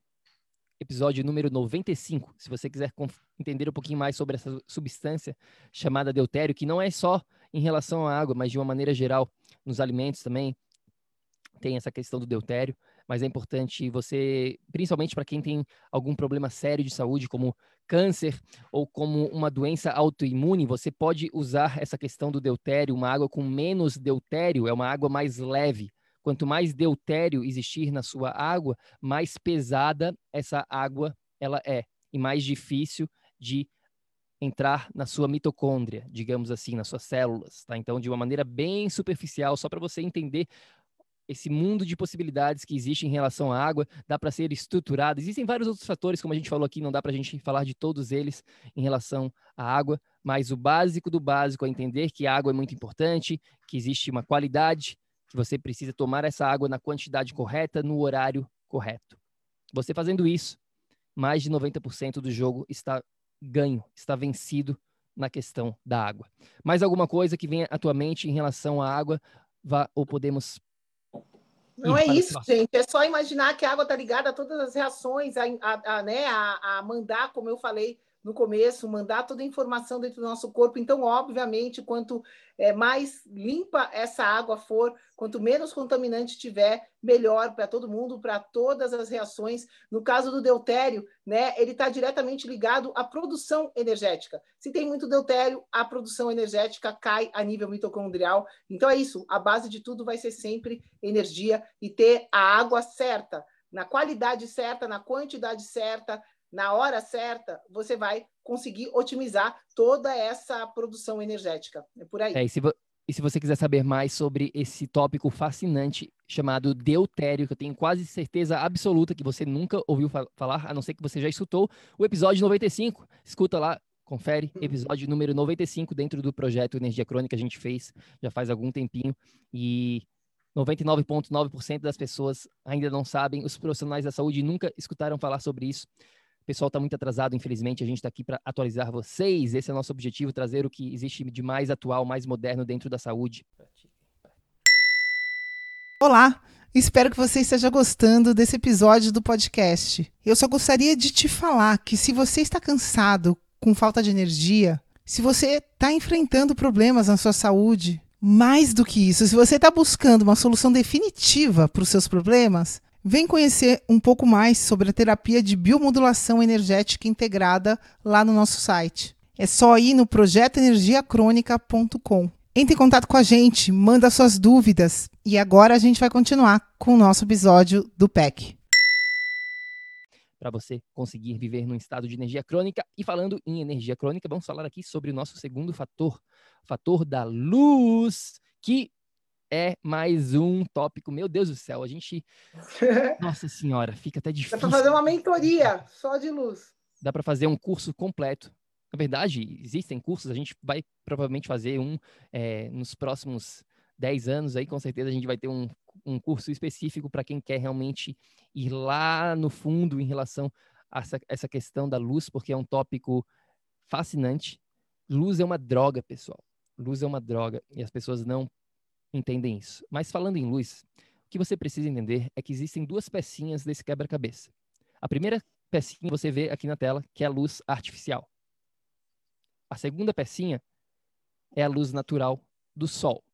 [SPEAKER 2] episódio número 95. Se você quiser entender um pouquinho mais sobre essa substância chamada deutério, que não é só em relação à água, mas de uma maneira geral nos alimentos também tem essa questão do deutério, mas é importante você, principalmente para quem tem algum problema sério de saúde, como câncer ou como uma doença autoimune, você pode usar essa questão do deutério, uma água com menos deutério, é uma água mais leve, Quanto mais deutério existir na sua água, mais pesada essa água ela é e mais difícil de entrar na sua mitocôndria, digamos assim, nas suas células, tá? Então, de uma maneira bem superficial, só para você entender esse mundo de possibilidades que existe em relação à água, dá para ser estruturado. Existem vários outros fatores, como a gente falou aqui, não dá para a gente falar de todos eles em relação à água, mas o básico do básico é entender que a água é muito importante, que existe uma qualidade que você precisa tomar essa água na quantidade correta, no horário correto. Você fazendo isso, mais de 90% do jogo está ganho, está vencido na questão da água. Mais alguma coisa que venha à tua mente em relação à água? Vá, ou podemos
[SPEAKER 1] não é isso, gente. É só imaginar que a água está ligada a todas as reações, a, a, a né, a, a, mandar, como eu falei, no começo, mandar toda a informação dentro do nosso corpo. Então, obviamente, quanto é, mais limpa essa água for, quanto menos contaminante tiver, melhor para todo mundo, para todas as reações. No caso do deutério, né, ele está diretamente ligado à produção energética. Se tem muito deutério, a produção energética cai a nível mitocondrial. Então, é isso. A base de tudo vai ser sempre energia e ter a água certa na qualidade certa, na quantidade certa, na hora certa, você vai conseguir otimizar toda essa produção energética. É por aí.
[SPEAKER 2] É, e, se e se você quiser saber mais sobre esse tópico fascinante chamado deutério, que eu tenho quase certeza absoluta que você nunca ouviu fa falar, a não ser que você já escutou o episódio 95. Escuta lá, confere, uhum. episódio número 95 dentro do projeto Energia Crônica que a gente fez já faz algum tempinho e 99,9% das pessoas ainda não sabem, os profissionais da saúde nunca escutaram falar sobre isso. Pessoal está muito atrasado, infelizmente. A gente está aqui para atualizar vocês. Esse é o nosso objetivo, trazer o que existe de mais atual, mais moderno dentro da saúde.
[SPEAKER 3] Olá! Espero que você esteja gostando desse episódio do podcast. Eu só gostaria de te falar que se você está cansado, com falta de energia, se você está enfrentando problemas na sua saúde, mais do que isso, se você está buscando uma solução definitiva para os seus problemas, Vem conhecer um pouco mais sobre a terapia de biomodulação energética integrada lá no nosso site. É só ir no projetoenergiacrônica.com. Entre em contato com a gente, manda suas dúvidas e agora a gente vai continuar com o nosso episódio do PEC.
[SPEAKER 2] Para você conseguir viver num estado de energia crônica. E falando em energia crônica, vamos falar aqui sobre o nosso segundo fator, fator da luz, que é mais um tópico. Meu Deus do céu, a gente. Nossa Senhora, fica até difícil.
[SPEAKER 1] Dá para fazer uma mentoria só de luz.
[SPEAKER 2] Dá para fazer um curso completo. Na verdade, existem cursos, a gente vai provavelmente fazer um é, nos próximos 10 anos aí, com certeza a gente vai ter um, um curso específico para quem quer realmente ir lá no fundo em relação a essa, essa questão da luz, porque é um tópico fascinante. Luz é uma droga, pessoal. Luz é uma droga e as pessoas não entendem isso. Mas falando em luz, o que você precisa entender é que existem duas pecinhas desse quebra-cabeça. A primeira pecinha você vê aqui na tela, que é a luz artificial. A segunda pecinha é a luz natural do Sol.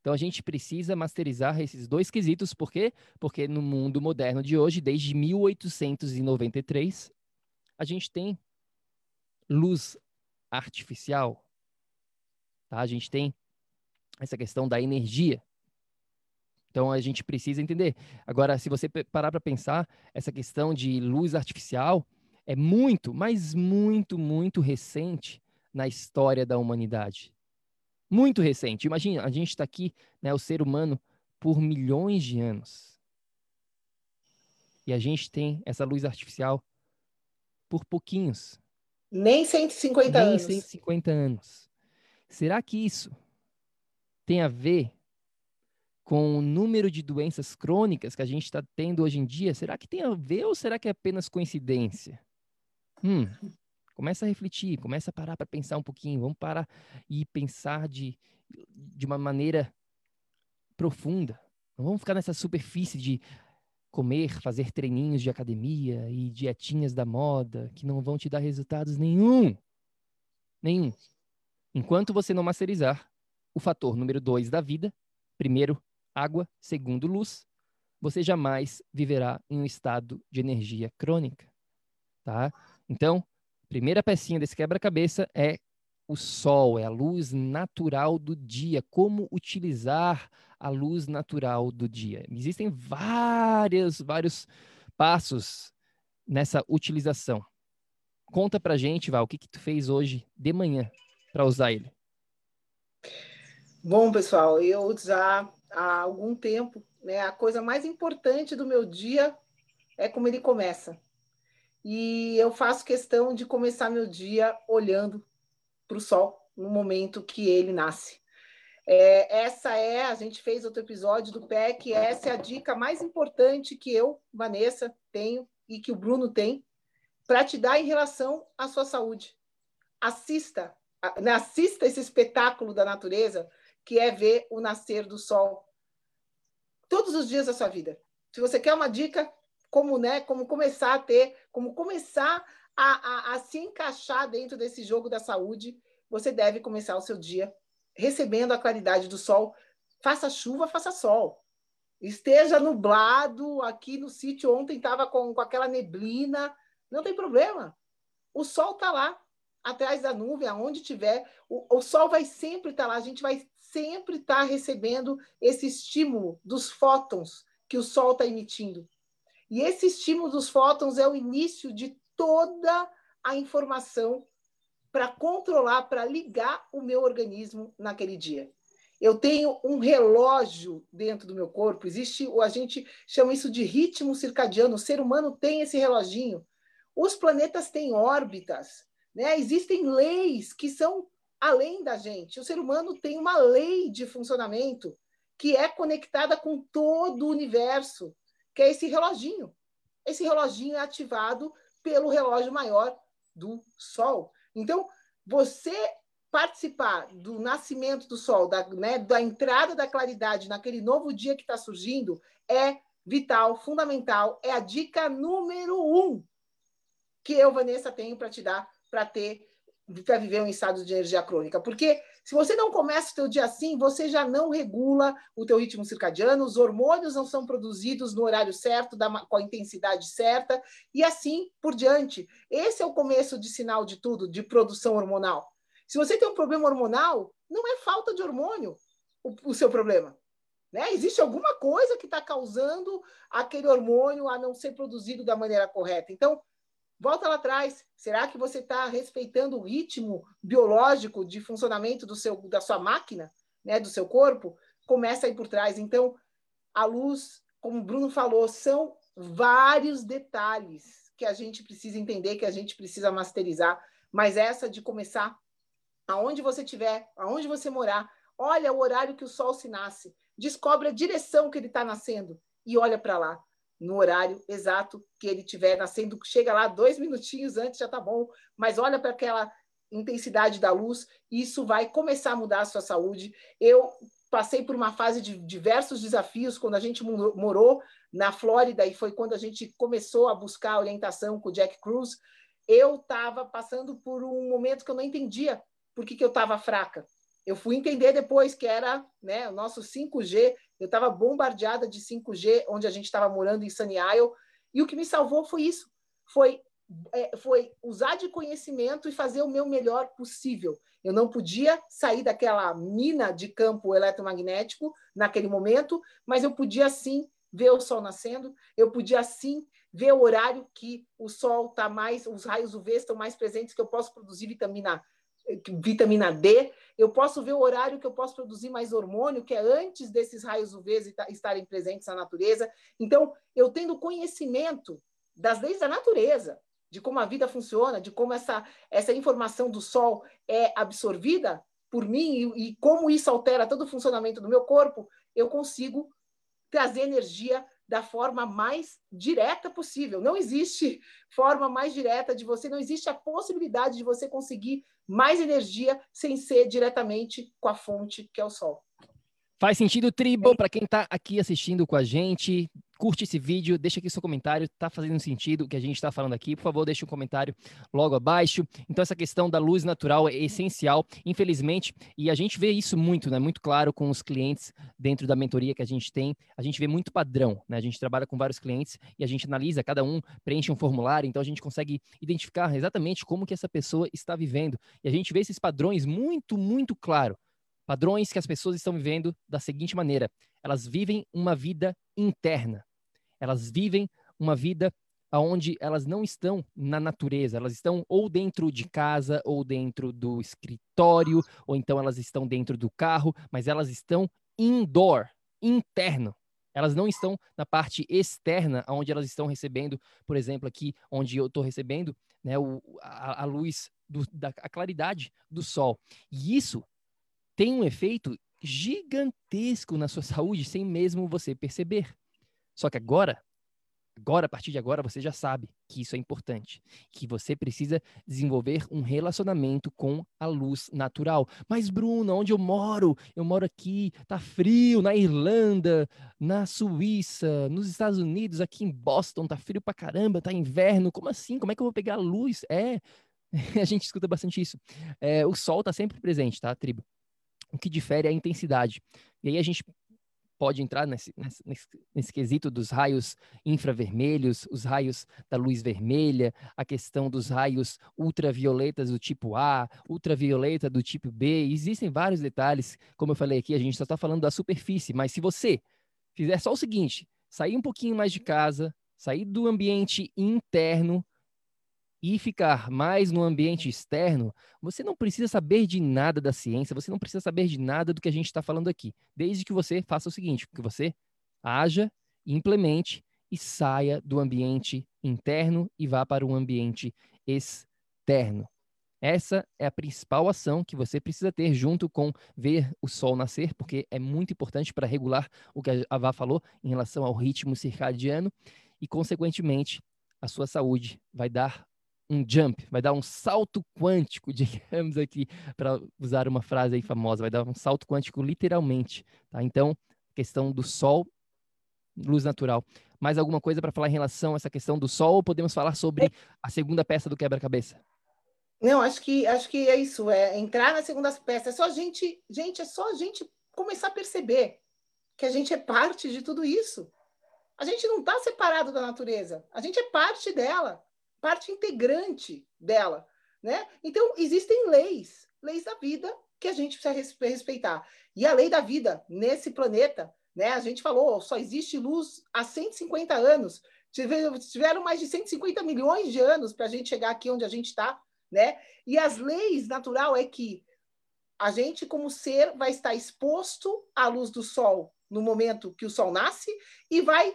[SPEAKER 2] Então a gente precisa masterizar esses dois quesitos, por quê? Porque no mundo moderno de hoje, desde 1893, a gente tem luz artificial. Tá? A gente tem essa questão da energia. Então a gente precisa entender. Agora, se você parar para pensar, essa questão de luz artificial é muito, mas muito, muito recente na história da humanidade. Muito recente. Imagina, a gente está aqui, né, o ser humano, por milhões de anos. E a gente tem essa luz artificial por pouquinhos.
[SPEAKER 1] Nem 150
[SPEAKER 2] Nem
[SPEAKER 1] anos.
[SPEAKER 2] Nem 150 anos. Será que isso tem a ver com o número de doenças crônicas que a gente está tendo hoje em dia? Será que tem a ver ou será que é apenas coincidência? Hum, começa a refletir, começa a parar para pensar um pouquinho. Vamos parar e pensar de, de uma maneira profunda. Não vamos ficar nessa superfície de comer, fazer treininhos de academia e dietinhas da moda que não vão te dar resultados nenhum. Nenhum. Enquanto você não masterizar o fator número dois da vida, primeiro, água, segundo, luz, você jamais viverá em um estado de energia crônica, tá? Então, primeira pecinha desse quebra-cabeça é o sol, é a luz natural do dia, como utilizar a luz natural do dia. Existem vários, vários passos nessa utilização. Conta pra gente, Val, o que que tu fez hoje de manhã para usar ele?
[SPEAKER 1] Bom, pessoal, eu já há algum tempo, né, a coisa mais importante do meu dia é como ele começa. E eu faço questão de começar meu dia olhando para o sol no momento que ele nasce. É, essa é, a gente fez outro episódio do PEC, essa é a dica mais importante que eu, Vanessa, tenho e que o Bruno tem para te dar em relação à sua saúde. Assista, né, assista esse espetáculo da natureza, que é ver o nascer do sol todos os dias da sua vida. Se você quer uma dica, como, né, como começar a ter, como começar a, a, a se encaixar dentro desse jogo da saúde, você deve começar o seu dia recebendo a claridade do sol. Faça chuva, faça sol. Esteja nublado, aqui no sítio ontem estava com, com aquela neblina, não tem problema. O sol está lá, atrás da nuvem, aonde tiver, o, o sol vai sempre estar tá lá, a gente vai sempre estar tá recebendo esse estímulo dos fótons que o sol está emitindo. E esse estímulo dos fótons é o início de toda a informação para controlar, para ligar o meu organismo naquele dia. Eu tenho um relógio dentro do meu corpo, existe, a gente chama isso de ritmo circadiano, o ser humano tem esse reloginho. Os planetas têm órbitas, né? Existem leis que são além da gente. O ser humano tem uma lei de funcionamento que é conectada com todo o universo, que é esse reloginho. Esse reloginho é ativado pelo relógio maior do Sol. Então, você participar do nascimento do sol, da, né, da entrada da claridade naquele novo dia que está surgindo, é vital, fundamental, é a dica número um que eu, Vanessa, tenho para te dar para ter para viver um estado de energia crônica. Porque se você não começa o teu dia assim, você já não regula o teu ritmo circadiano, os hormônios não são produzidos no horário certo, com a intensidade certa, e assim por diante. Esse é o começo de sinal de tudo, de produção hormonal. Se você tem um problema hormonal, não é falta de hormônio o, o seu problema. Né? Existe alguma coisa que está causando aquele hormônio a não ser produzido da maneira correta. Então, Volta lá atrás. Será que você está respeitando o ritmo biológico de funcionamento do seu, da sua máquina, né, do seu corpo? Começa aí por trás. Então, a luz, como o Bruno falou, são vários detalhes que a gente precisa entender, que a gente precisa masterizar. Mas essa de começar, aonde você estiver, aonde você morar, olha o horário que o sol se nasce, descobre a direção que ele está nascendo e olha para lá no horário exato que ele tiver nascendo. Chega lá dois minutinhos antes, já está bom, mas olha para aquela intensidade da luz, isso vai começar a mudar a sua saúde. Eu passei por uma fase de diversos desafios quando a gente morou na Flórida e foi quando a gente começou a buscar orientação com o Jack Cruz. Eu estava passando por um momento que eu não entendia por que, que eu estava fraca. Eu fui entender depois que era né, o nosso 5G eu estava bombardeada de 5G, onde a gente estava morando em Sunny Isle, e o que me salvou foi isso, foi, é, foi usar de conhecimento e fazer o meu melhor possível. Eu não podia sair daquela mina de campo eletromagnético naquele momento, mas eu podia sim ver o sol nascendo, eu podia sim ver o horário que o sol está mais, os raios UV estão mais presentes, que eu posso produzir vitamina vitamina D, eu posso ver o horário que eu posso produzir mais hormônio, que é antes desses raios UV estarem presentes na natureza. Então, eu tendo conhecimento das leis da natureza, de como a vida funciona, de como essa, essa informação do sol é absorvida por mim e, e como isso altera todo o funcionamento do meu corpo, eu consigo trazer energia da forma mais direta possível. Não existe forma mais direta de você, não existe a possibilidade de você conseguir mais energia sem ser diretamente com a fonte que é o sol.
[SPEAKER 2] Faz sentido, Tribo, para quem está aqui assistindo com a gente. Curte esse vídeo, deixa aqui seu comentário. Tá fazendo sentido o que a gente está falando aqui? Por favor, deixe um comentário logo abaixo. Então, essa questão da luz natural é essencial, infelizmente, e a gente vê isso muito, né? Muito claro com os clientes dentro da mentoria que a gente tem. A gente vê muito padrão, né? A gente trabalha com vários clientes e a gente analisa, cada um preenche um formulário, então a gente consegue identificar exatamente como que essa pessoa está vivendo. E a gente vê esses padrões muito, muito claro Padrões que as pessoas estão vivendo da seguinte maneira: elas vivem uma vida interna. Elas vivem uma vida onde elas não estão na natureza, elas estão ou dentro de casa, ou dentro do escritório, ou então elas estão dentro do carro, mas elas estão indoor, interno. Elas não estão na parte externa, onde elas estão recebendo, por exemplo, aqui onde eu estou recebendo né, o, a, a luz, do, da, a claridade do sol. E isso tem um efeito gigantesco na sua saúde sem mesmo você perceber. Só que agora, agora, a partir de agora, você já sabe que isso é importante, que você precisa desenvolver um relacionamento com a luz natural. Mas, Bruno, onde eu moro? Eu moro aqui, tá frio, na Irlanda, na Suíça, nos Estados Unidos, aqui em Boston, tá frio pra caramba, tá inverno. Como assim? Como é que eu vou pegar a luz? É, a gente escuta bastante isso. É, o sol tá sempre presente, tá, tribo? O que difere é a intensidade. E aí a gente pode entrar nesse, nesse, nesse, quesito dos raios infravermelhos, os raios da luz vermelha, a questão dos raios ultravioletas do tipo A, ultravioleta do tipo B. Existem vários detalhes, como eu falei aqui, a gente só está falando da superfície, mas se você fizer só o seguinte: sair um pouquinho mais de casa, sair do ambiente interno, e ficar mais no ambiente externo, você não precisa saber de nada da ciência, você não precisa saber de nada do que a gente está falando aqui, desde que você faça o seguinte, que você haja, implemente e saia do ambiente interno e vá para um ambiente externo. Essa é a principal ação que você precisa ter junto com ver o sol nascer, porque é muito importante para regular o que a Vá falou em relação ao ritmo circadiano e, consequentemente, a sua saúde vai dar um jump, vai dar um salto quântico, digamos aqui, para usar uma frase aí famosa, vai dar um salto quântico literalmente, tá? Então, questão do sol, luz natural. Mais alguma coisa para falar em relação a essa questão do sol ou podemos falar sobre a segunda peça do quebra-cabeça?
[SPEAKER 1] Não, acho que acho que é isso, é entrar na segunda peça. É só a gente, gente, é só a gente começar a perceber que a gente é parte de tudo isso. A gente não está separado da natureza, a gente é parte dela parte integrante dela, né? Então existem leis, leis da vida que a gente precisa respeitar. E a lei da vida nesse planeta, né? A gente falou, só existe luz há 150 anos. Tiveram mais de 150 milhões de anos para a gente chegar aqui onde a gente está, né? E as leis natural é que a gente, como ser, vai estar exposto à luz do sol no momento que o sol nasce e vai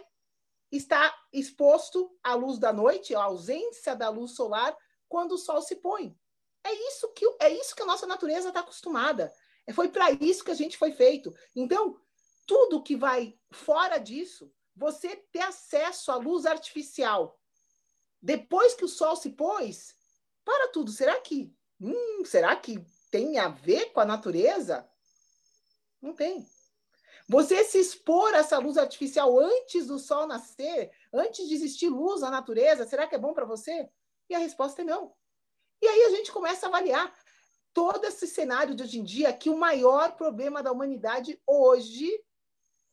[SPEAKER 1] está exposto à luz da noite, à ausência da luz solar, quando o sol se põe. É isso que, é isso que a nossa natureza está acostumada. É, foi para isso que a gente foi feito. Então, tudo que vai fora disso, você ter acesso à luz artificial depois que o sol se pôs, para tudo. Será que, hum, será que tem a ver com a natureza? Não tem. Você se expor a essa luz artificial antes do sol nascer, antes de existir luz na natureza, será que é bom para você? E a resposta é não. E aí a gente começa a avaliar todo esse cenário de hoje em dia que o maior problema da humanidade hoje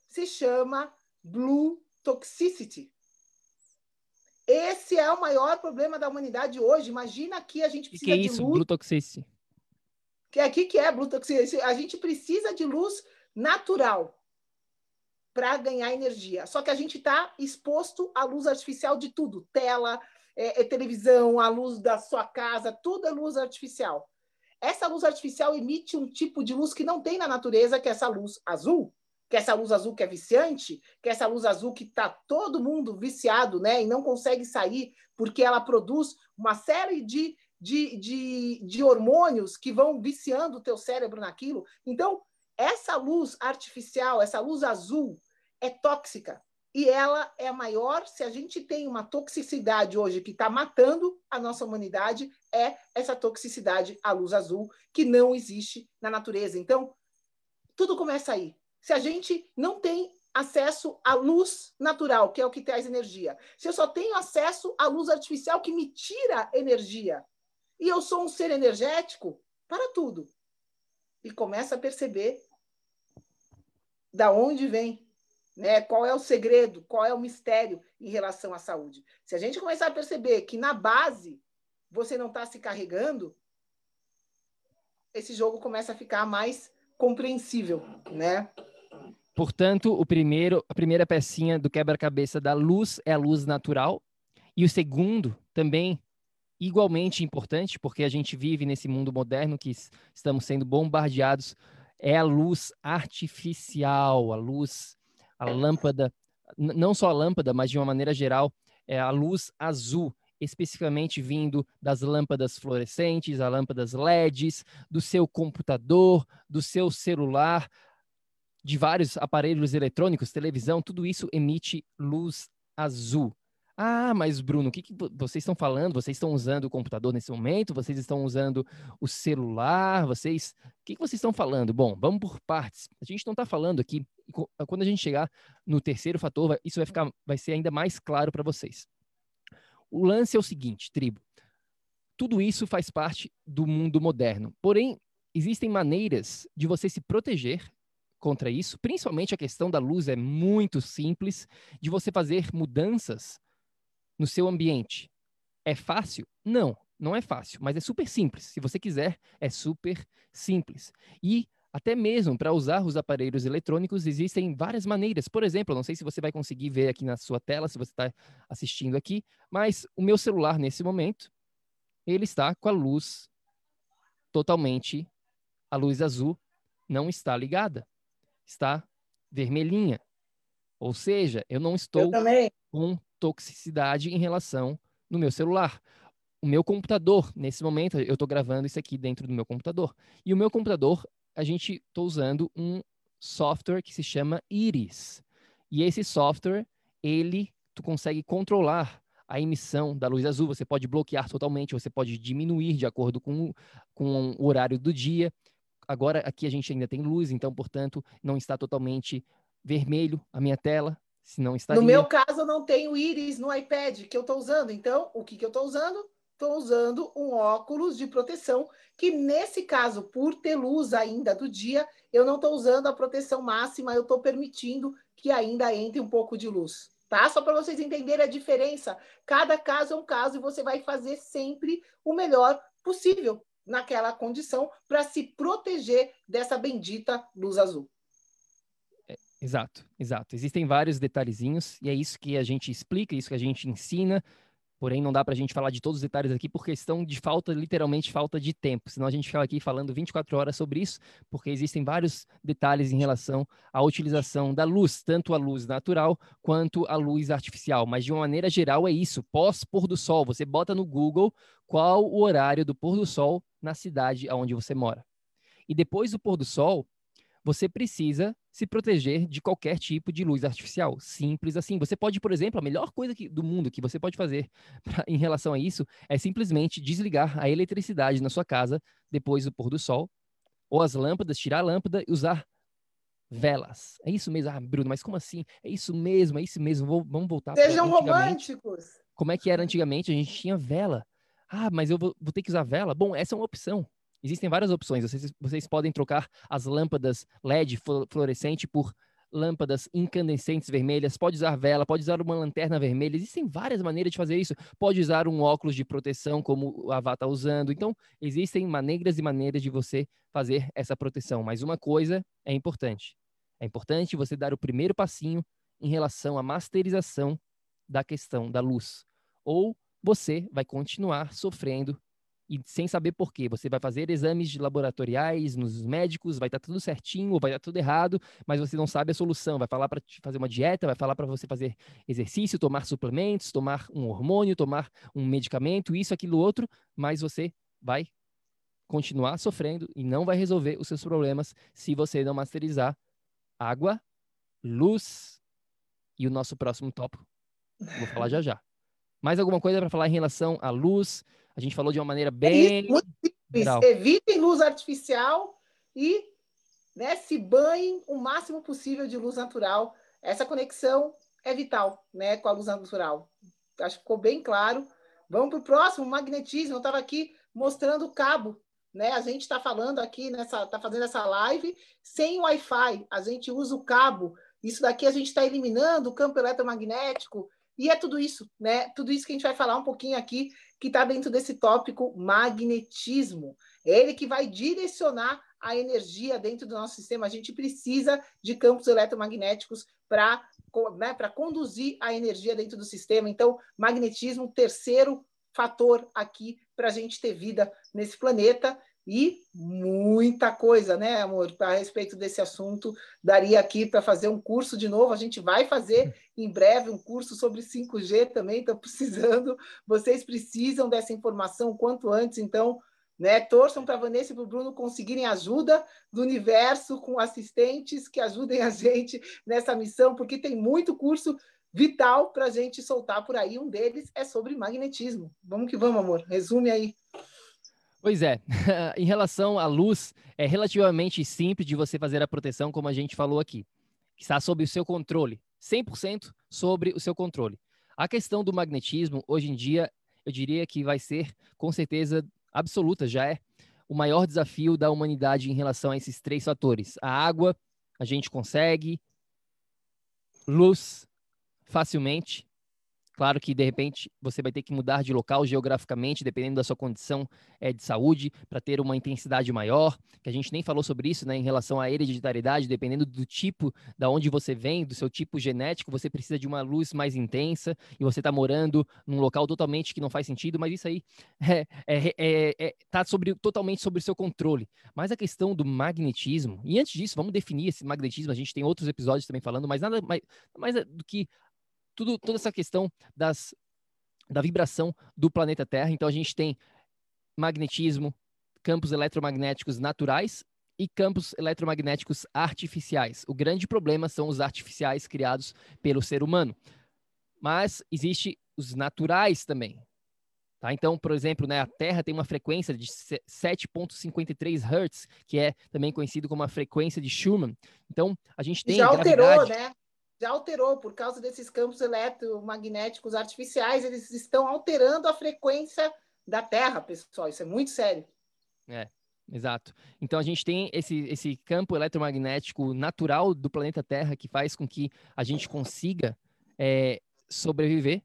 [SPEAKER 1] se chama blue toxicity. Esse é o maior problema da humanidade hoje. Imagina que a gente precisa
[SPEAKER 2] que, que é isso, de luz. Blue toxicity.
[SPEAKER 1] Que aqui que é blue toxicity. A gente precisa de luz natural para ganhar energia. Só que a gente está exposto à luz artificial de tudo: tela, é, é televisão, a luz da sua casa, tudo é luz artificial. Essa luz artificial emite um tipo de luz que não tem na natureza, que é essa luz azul, que é essa luz azul que é viciante, que é essa luz azul que está todo mundo viciado, né? E não consegue sair porque ela produz uma série de, de, de, de hormônios que vão viciando o teu cérebro naquilo. Então, essa luz artificial, essa luz azul, é tóxica. E ela é maior, se a gente tem uma toxicidade hoje que está matando a nossa humanidade, é essa toxicidade à luz azul, que não existe na natureza. Então, tudo começa aí. Se a gente não tem acesso à luz natural, que é o que traz energia, se eu só tenho acesso à luz artificial que me tira energia, e eu sou um ser energético, para tudo. E começa a perceber da onde vem né? Qual é o segredo, qual é o mistério em relação à saúde? Se a gente começar a perceber que na base você não está se carregando, esse jogo começa a ficar mais compreensível, né?
[SPEAKER 2] Portanto, o primeiro, a primeira pecinha do quebra-cabeça da luz é a luz natural, e o segundo também igualmente importante, porque a gente vive nesse mundo moderno que estamos sendo bombardeados, é a luz artificial, a luz a lâmpada, não só a lâmpada, mas de uma maneira geral, é a luz azul, especificamente vindo das lâmpadas fluorescentes, as lâmpadas LEDs, do seu computador, do seu celular. de vários aparelhos eletrônicos, televisão, tudo isso emite luz azul. Ah, mas Bruno, o que, que vocês estão falando? Vocês estão usando o computador nesse momento? Vocês estão usando o celular? Vocês, o que, que vocês estão falando? Bom, vamos por partes. A gente não está falando aqui. Quando a gente chegar no terceiro fator, isso vai ficar, vai ser ainda mais claro para vocês. O lance é o seguinte, tribo. Tudo isso faz parte do mundo moderno. Porém, existem maneiras de você se proteger contra isso. Principalmente a questão da luz é muito simples de você fazer mudanças no seu ambiente. É fácil? Não, não é fácil, mas é super simples. Se você quiser, é super simples. E até mesmo para usar os aparelhos eletrônicos existem várias maneiras. Por exemplo, não sei se você vai conseguir ver aqui na sua tela, se você está assistindo aqui, mas o meu celular nesse momento, ele está com a luz totalmente, a luz azul não está ligada, está vermelhinha. Ou seja, eu não estou eu com toxicidade em relação no meu celular. O meu computador, nesse momento, eu estou gravando isso aqui dentro do meu computador. E o meu computador, a gente está usando um software que se chama Iris. E esse software, ele, tu consegue controlar a emissão da luz azul. Você pode bloquear totalmente, você pode diminuir de acordo com, com o horário do dia. Agora, aqui a gente ainda tem luz, então, portanto, não está totalmente vermelho a minha tela. Se não estaria...
[SPEAKER 1] No meu caso, eu não tenho íris no iPad que eu estou usando. Então, o que, que eu estou usando? Estou usando um óculos de proteção, que nesse caso, por ter luz ainda do dia, eu não estou usando a proteção máxima, eu estou permitindo que ainda entre um pouco de luz. Tá? Só para vocês entenderem a diferença. Cada caso é um caso e você vai fazer sempre o melhor possível naquela condição para se proteger dessa bendita luz azul.
[SPEAKER 2] Exato, exato. Existem vários detalhezinhos e é isso que a gente explica, isso que a gente ensina. Porém, não dá para a gente falar de todos os detalhes aqui por questão de falta, literalmente falta de tempo. Senão a gente fica aqui falando 24 horas sobre isso, porque existem vários detalhes em relação à utilização da luz, tanto a luz natural quanto a luz artificial. Mas de uma maneira geral é isso, pós-pôr do sol. Você bota no Google qual o horário do pôr do sol na cidade onde você mora. E depois do pôr do sol, você precisa se proteger de qualquer tipo de luz artificial. Simples assim. Você pode, por exemplo, a melhor coisa que, do mundo que você pode fazer pra, em relação a isso é simplesmente desligar a eletricidade na sua casa depois do pôr do sol, ou as lâmpadas, tirar a lâmpada e usar velas. É isso mesmo. Ah, Bruno, mas como assim? É isso mesmo, é isso mesmo. Vou, vamos voltar
[SPEAKER 1] Sejam românticos.
[SPEAKER 2] Como é que era antigamente? A gente tinha vela. Ah, mas eu vou, vou ter que usar vela? Bom, essa é uma opção. Existem várias opções. Vocês, vocês podem trocar as lâmpadas LED fluorescente por lâmpadas incandescentes vermelhas, pode usar vela, pode usar uma lanterna vermelha. Existem várias maneiras de fazer isso. Pode usar um óculos de proteção, como o Avá está usando. Então, existem maneiras e maneiras de você fazer essa proteção. Mas uma coisa é importante: é importante você dar o primeiro passinho em relação à masterização da questão da luz. Ou você vai continuar sofrendo e sem saber por quê. Você vai fazer exames de laboratoriais nos médicos, vai estar tá tudo certinho, ou vai estar tudo errado, mas você não sabe a solução. Vai falar para fazer uma dieta, vai falar para você fazer exercício, tomar suplementos, tomar um hormônio, tomar um medicamento, isso, aquilo, outro, mas você vai continuar sofrendo e não vai resolver os seus problemas se você não masterizar água, luz e o nosso próximo tópico. Vou falar já já. Mais alguma coisa para falar em relação à luz, a gente falou de uma maneira bem.
[SPEAKER 1] É Evitem luz artificial e né, se banhem o máximo possível de luz natural. Essa conexão é vital né, com a luz natural. Acho que ficou bem claro. Vamos para o próximo, magnetismo. Eu estava aqui mostrando o cabo. Né? A gente está falando aqui, nessa, está fazendo essa live sem Wi-Fi. A gente usa o cabo. Isso daqui a gente está eliminando o campo eletromagnético. E é tudo isso, né? Tudo isso que a gente vai falar um pouquinho aqui que está dentro desse tópico magnetismo. É ele que vai direcionar a energia dentro do nosso sistema. A gente precisa de campos eletromagnéticos para né, conduzir a energia dentro do sistema. Então, magnetismo, terceiro fator aqui para a gente ter vida nesse planeta e muita coisa, né, amor, a respeito desse assunto. Daria aqui para fazer um curso de novo. A gente vai fazer em breve um curso sobre 5G também. Estou precisando. Vocês precisam dessa informação quanto antes. Então, Né? Torçam para a Vanessa e para o Bruno conseguirem ajuda do universo com assistentes que ajudem a gente nessa missão, porque tem muito curso vital para a gente soltar por aí. Um deles é sobre magnetismo. Vamos que vamos, amor. Resume aí.
[SPEAKER 2] Pois é, em relação à luz, é relativamente simples de você fazer a proteção, como a gente falou aqui. Está sob o seu controle, 100% sobre o seu controle. A questão do magnetismo, hoje em dia, eu diria que vai ser, com certeza absoluta, já é o maior desafio da humanidade em relação a esses três fatores. A água, a gente consegue, luz, facilmente, Claro que, de repente, você vai ter que mudar de local geograficamente, dependendo da sua condição é, de saúde, para ter uma intensidade maior, que a gente nem falou sobre isso, né, em relação à hereditariedade, dependendo do tipo, da onde você vem, do seu tipo genético, você precisa de uma luz mais intensa, e você está morando num local totalmente que não faz sentido, mas isso aí é, é, é, é tá sobre, totalmente sobre o seu controle. Mas a questão do magnetismo, e antes disso, vamos definir esse magnetismo, a gente tem outros episódios também falando, mas nada mais, mais do que tudo, toda essa questão das, da vibração do planeta Terra. Então, a gente tem magnetismo, campos eletromagnéticos naturais e campos eletromagnéticos artificiais. O grande problema são os artificiais criados pelo ser humano. Mas existe os naturais também. Tá? Então, por exemplo, né, a Terra tem uma frequência de 7.53 Hz, que é também conhecido como a frequência de Schumann. Então, a gente tem
[SPEAKER 1] Já alterou, né? Já alterou por causa desses campos eletromagnéticos artificiais, eles estão alterando a frequência da Terra, pessoal. Isso é muito sério.
[SPEAKER 2] É, exato. Então a gente tem esse, esse campo eletromagnético natural do planeta Terra que faz com que a gente consiga é, sobreviver,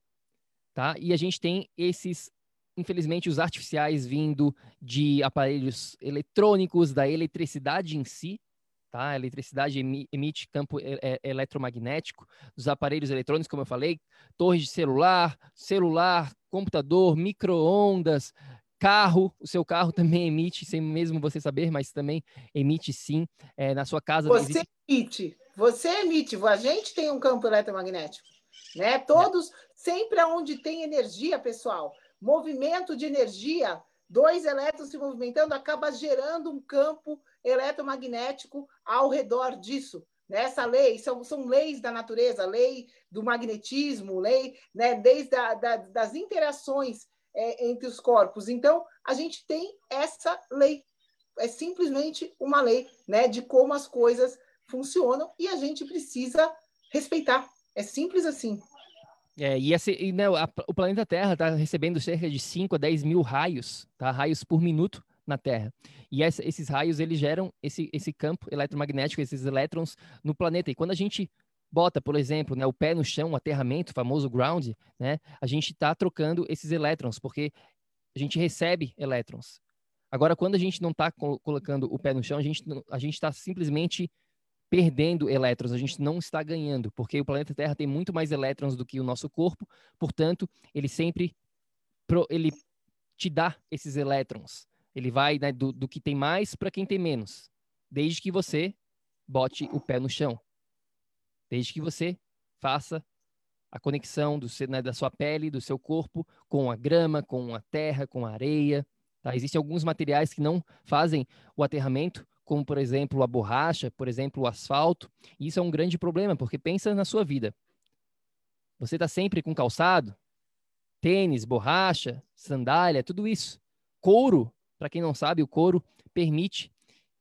[SPEAKER 2] tá? E a gente tem esses infelizmente, os artificiais vindo de aparelhos eletrônicos, da eletricidade em si, Tá? A eletricidade emite campo eletromagnético dos aparelhos eletrônicos, como eu falei, torres de celular, celular, computador, micro-ondas, carro. O seu carro também emite, sem mesmo você saber, mas também emite sim é, na sua casa.
[SPEAKER 1] Você existe... emite, você emite. A gente tem um campo eletromagnético, né? Todos, é. sempre onde tem energia, pessoal, movimento de energia, dois elétrons se movimentando acaba gerando um campo eletromagnético ao redor disso. Né? Essa lei são, são leis da natureza, lei do magnetismo, lei né, desde a, da, das interações é, entre os corpos. Então, a gente tem essa lei. É simplesmente uma lei né, de como as coisas funcionam e a gente precisa respeitar. É simples assim.
[SPEAKER 2] É, e, esse, e né, a, o planeta Terra está recebendo cerca de 5 a 10 mil raios, tá? raios por minuto na Terra. E essa, esses raios, eles geram esse, esse campo eletromagnético, esses elétrons no planeta. E quando a gente bota, por exemplo, né, o pé no chão, o aterramento, o famoso ground, né, a gente está trocando esses elétrons, porque a gente recebe elétrons. Agora, quando a gente não está colocando o pé no chão, a gente a está simplesmente perdendo elétrons, a gente não está ganhando, porque o planeta Terra tem muito mais elétrons do que o nosso corpo, portanto, ele sempre pro, ele te dá esses elétrons. Ele vai né, do, do que tem mais para quem tem menos, desde que você bote o pé no chão, desde que você faça a conexão do, né, da sua pele, do seu corpo, com a grama, com a terra, com a areia. Tá? Existem alguns materiais que não fazem o aterramento, como, por exemplo, a borracha, por exemplo, o asfalto. E isso é um grande problema, porque pensa na sua vida. Você está sempre com calçado, tênis, borracha, sandália, tudo isso. Couro para quem não sabe, o couro permite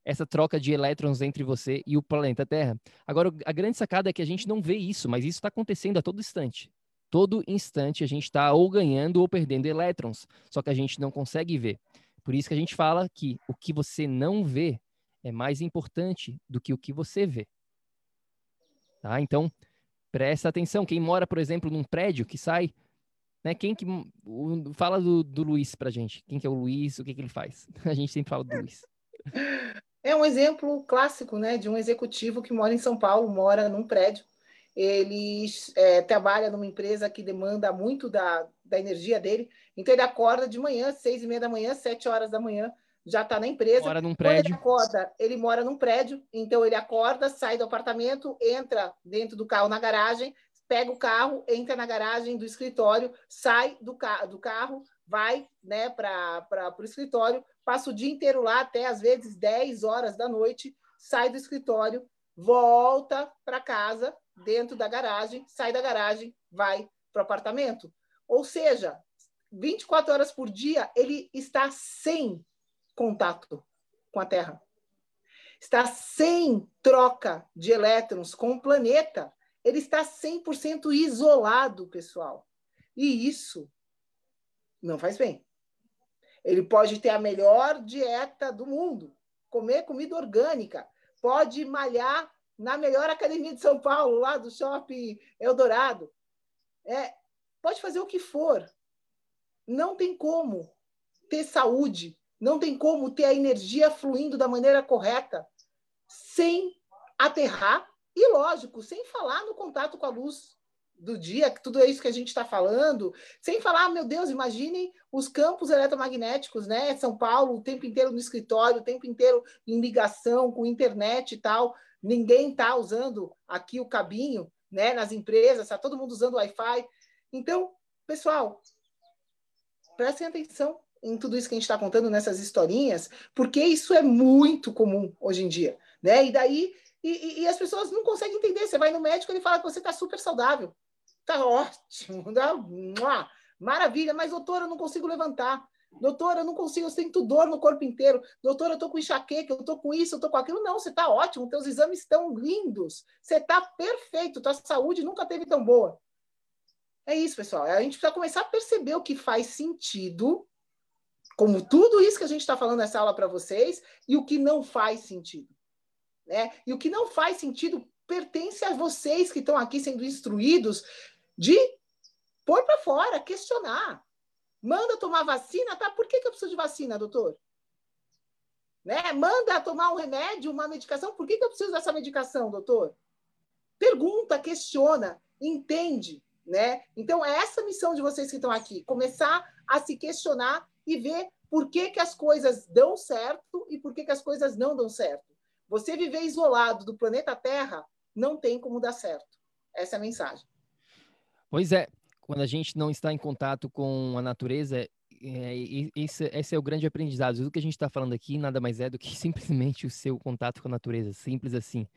[SPEAKER 2] essa troca de elétrons entre você e o planeta Terra. Agora, a grande sacada é que a gente não vê isso, mas isso está acontecendo a todo instante. Todo instante a gente está ou ganhando ou perdendo elétrons, só que a gente não consegue ver. Por isso que a gente fala que o que você não vê é mais importante do que o que você vê. Tá? Então, presta atenção. Quem mora, por exemplo, num prédio que sai né? Quem que o, fala do, do Luiz pra gente? Quem que é o Luiz? O que que ele faz? A gente sempre fala do Luiz.
[SPEAKER 1] É um exemplo clássico, né, de um executivo que mora em São Paulo, mora num prédio. Ele é, trabalha numa empresa que demanda muito da, da energia dele. Então ele acorda de manhã, seis e meia da manhã, sete horas da manhã, já está na empresa.
[SPEAKER 2] Mora num prédio. Quando
[SPEAKER 1] ele acorda, ele mora num prédio. Então ele acorda, sai do apartamento, entra dentro do carro na garagem, pega o carro, entra na garagem do escritório, sai do, ca do carro, vai né, para o escritório, passa o dia inteiro lá, até às vezes 10 horas da noite, sai do escritório, volta para casa, dentro da garagem, sai da garagem, vai para o apartamento. Ou seja, 24 horas por dia, ele está sem contato com a Terra. Está sem troca de elétrons com o planeta. Ele está 100% isolado, pessoal. E isso não faz bem. Ele pode ter a melhor dieta do mundo, comer comida orgânica, pode malhar na melhor academia de São Paulo, lá do Shopping Eldorado. É, pode fazer o que for. Não tem como ter saúde, não tem como ter a energia fluindo da maneira correta sem aterrar e, lógico, sem falar no contato com a luz do dia, tudo é isso que a gente está falando, sem falar, meu Deus, imaginem os campos eletromagnéticos, né? São Paulo, o tempo inteiro no escritório, o tempo inteiro em ligação com internet e tal. Ninguém está usando aqui o cabinho, né? Nas empresas, está todo mundo usando Wi-Fi. Então, pessoal, prestem atenção em tudo isso que a gente está contando nessas historinhas, porque isso é muito comum hoje em dia, né? E daí e, e, as pessoas não conseguem entender. Você vai no médico, ele fala que você está super saudável. Tá ótimo, dá, maravilha, mas doutora, eu não consigo levantar. Doutora, eu não consigo, eu sinto dor no corpo inteiro. Doutora, eu tô com enxaqueca, eu tô com isso, eu tô com aquilo. Não, você tá ótimo, teus exames estão lindos. Você tá perfeito, tua saúde nunca teve tão boa. É isso, pessoal. A gente precisa começar a perceber o que faz sentido, como tudo isso que a gente está falando nessa aula para vocês, e o que não faz sentido. Né? E o que não faz sentido pertence a vocês que estão aqui sendo instruídos de pôr para fora, questionar. Manda tomar vacina, tá? Por que, que eu preciso de vacina, doutor? Né? Manda tomar um remédio, uma medicação, por que, que eu preciso dessa medicação, doutor? Pergunta, questiona, entende, né? Então, é essa missão de vocês que estão aqui, começar a se questionar e ver por que, que as coisas dão certo e por que, que as coisas não dão certo. Você viver isolado do planeta Terra não tem como dar certo. Essa é a mensagem.
[SPEAKER 2] Pois é, quando a gente não está em contato com a natureza, é, esse, esse, é o grande aprendizado. Tudo que a gente está falando aqui nada mais é do que simplesmente o seu contato com a natureza, simples assim.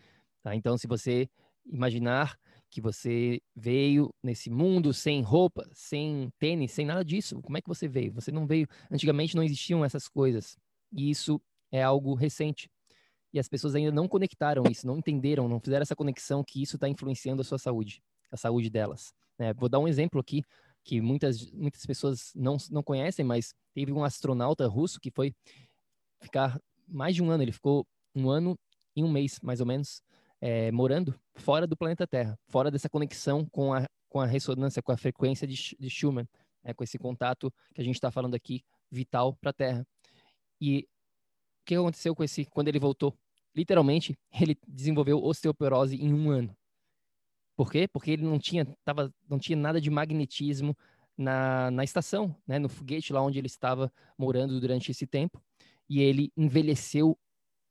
[SPEAKER 2] Tá? Então, se você imaginar que você veio nesse mundo sem roupa, sem tênis, sem nada disso, como é que você veio? Você não veio. Antigamente não existiam essas coisas. E isso é algo recente. E as pessoas ainda não conectaram isso, não entenderam, não fizeram essa conexão que isso está influenciando a sua saúde, a saúde delas. É, vou dar um exemplo aqui que muitas, muitas pessoas não, não conhecem, mas teve um astronauta russo que foi ficar mais de um ano, ele ficou um ano e um mês, mais ou menos, é, morando fora do planeta Terra, fora dessa conexão com a, com a ressonância, com a frequência de, de Schumann, né, com esse contato que a gente está falando aqui, vital para a Terra. E o que aconteceu com esse, quando ele voltou? Literalmente, ele desenvolveu osteoporose em um ano. Por quê? Porque ele não tinha, tava, não tinha nada de magnetismo na, na estação, né? no foguete lá onde ele estava morando durante esse tempo. E ele envelheceu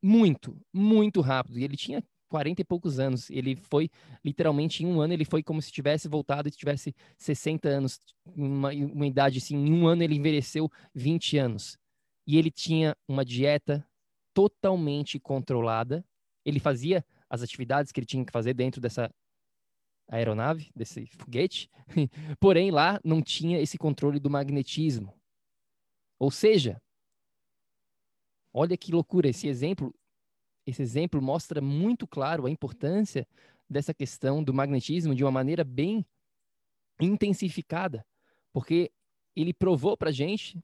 [SPEAKER 2] muito, muito rápido. E ele tinha 40 e poucos anos. Ele foi, literalmente, em um ano, ele foi como se tivesse voltado e tivesse 60 anos. Uma, uma idade assim, em um ano ele envelheceu 20 anos. E ele tinha uma dieta totalmente controlada. Ele fazia as atividades que ele tinha que fazer dentro dessa aeronave, desse foguete, porém lá não tinha esse controle do magnetismo. Ou seja, olha que loucura esse exemplo. Esse exemplo mostra muito claro a importância dessa questão do magnetismo de uma maneira bem intensificada, porque ele provou para gente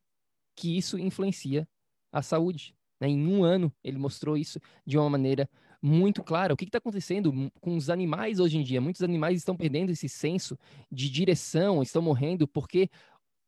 [SPEAKER 2] que isso influencia a saúde. Né? Em um ano, ele mostrou isso de uma maneira muito clara. O que está acontecendo com os animais hoje em dia? Muitos animais estão perdendo esse senso de direção, estão morrendo porque,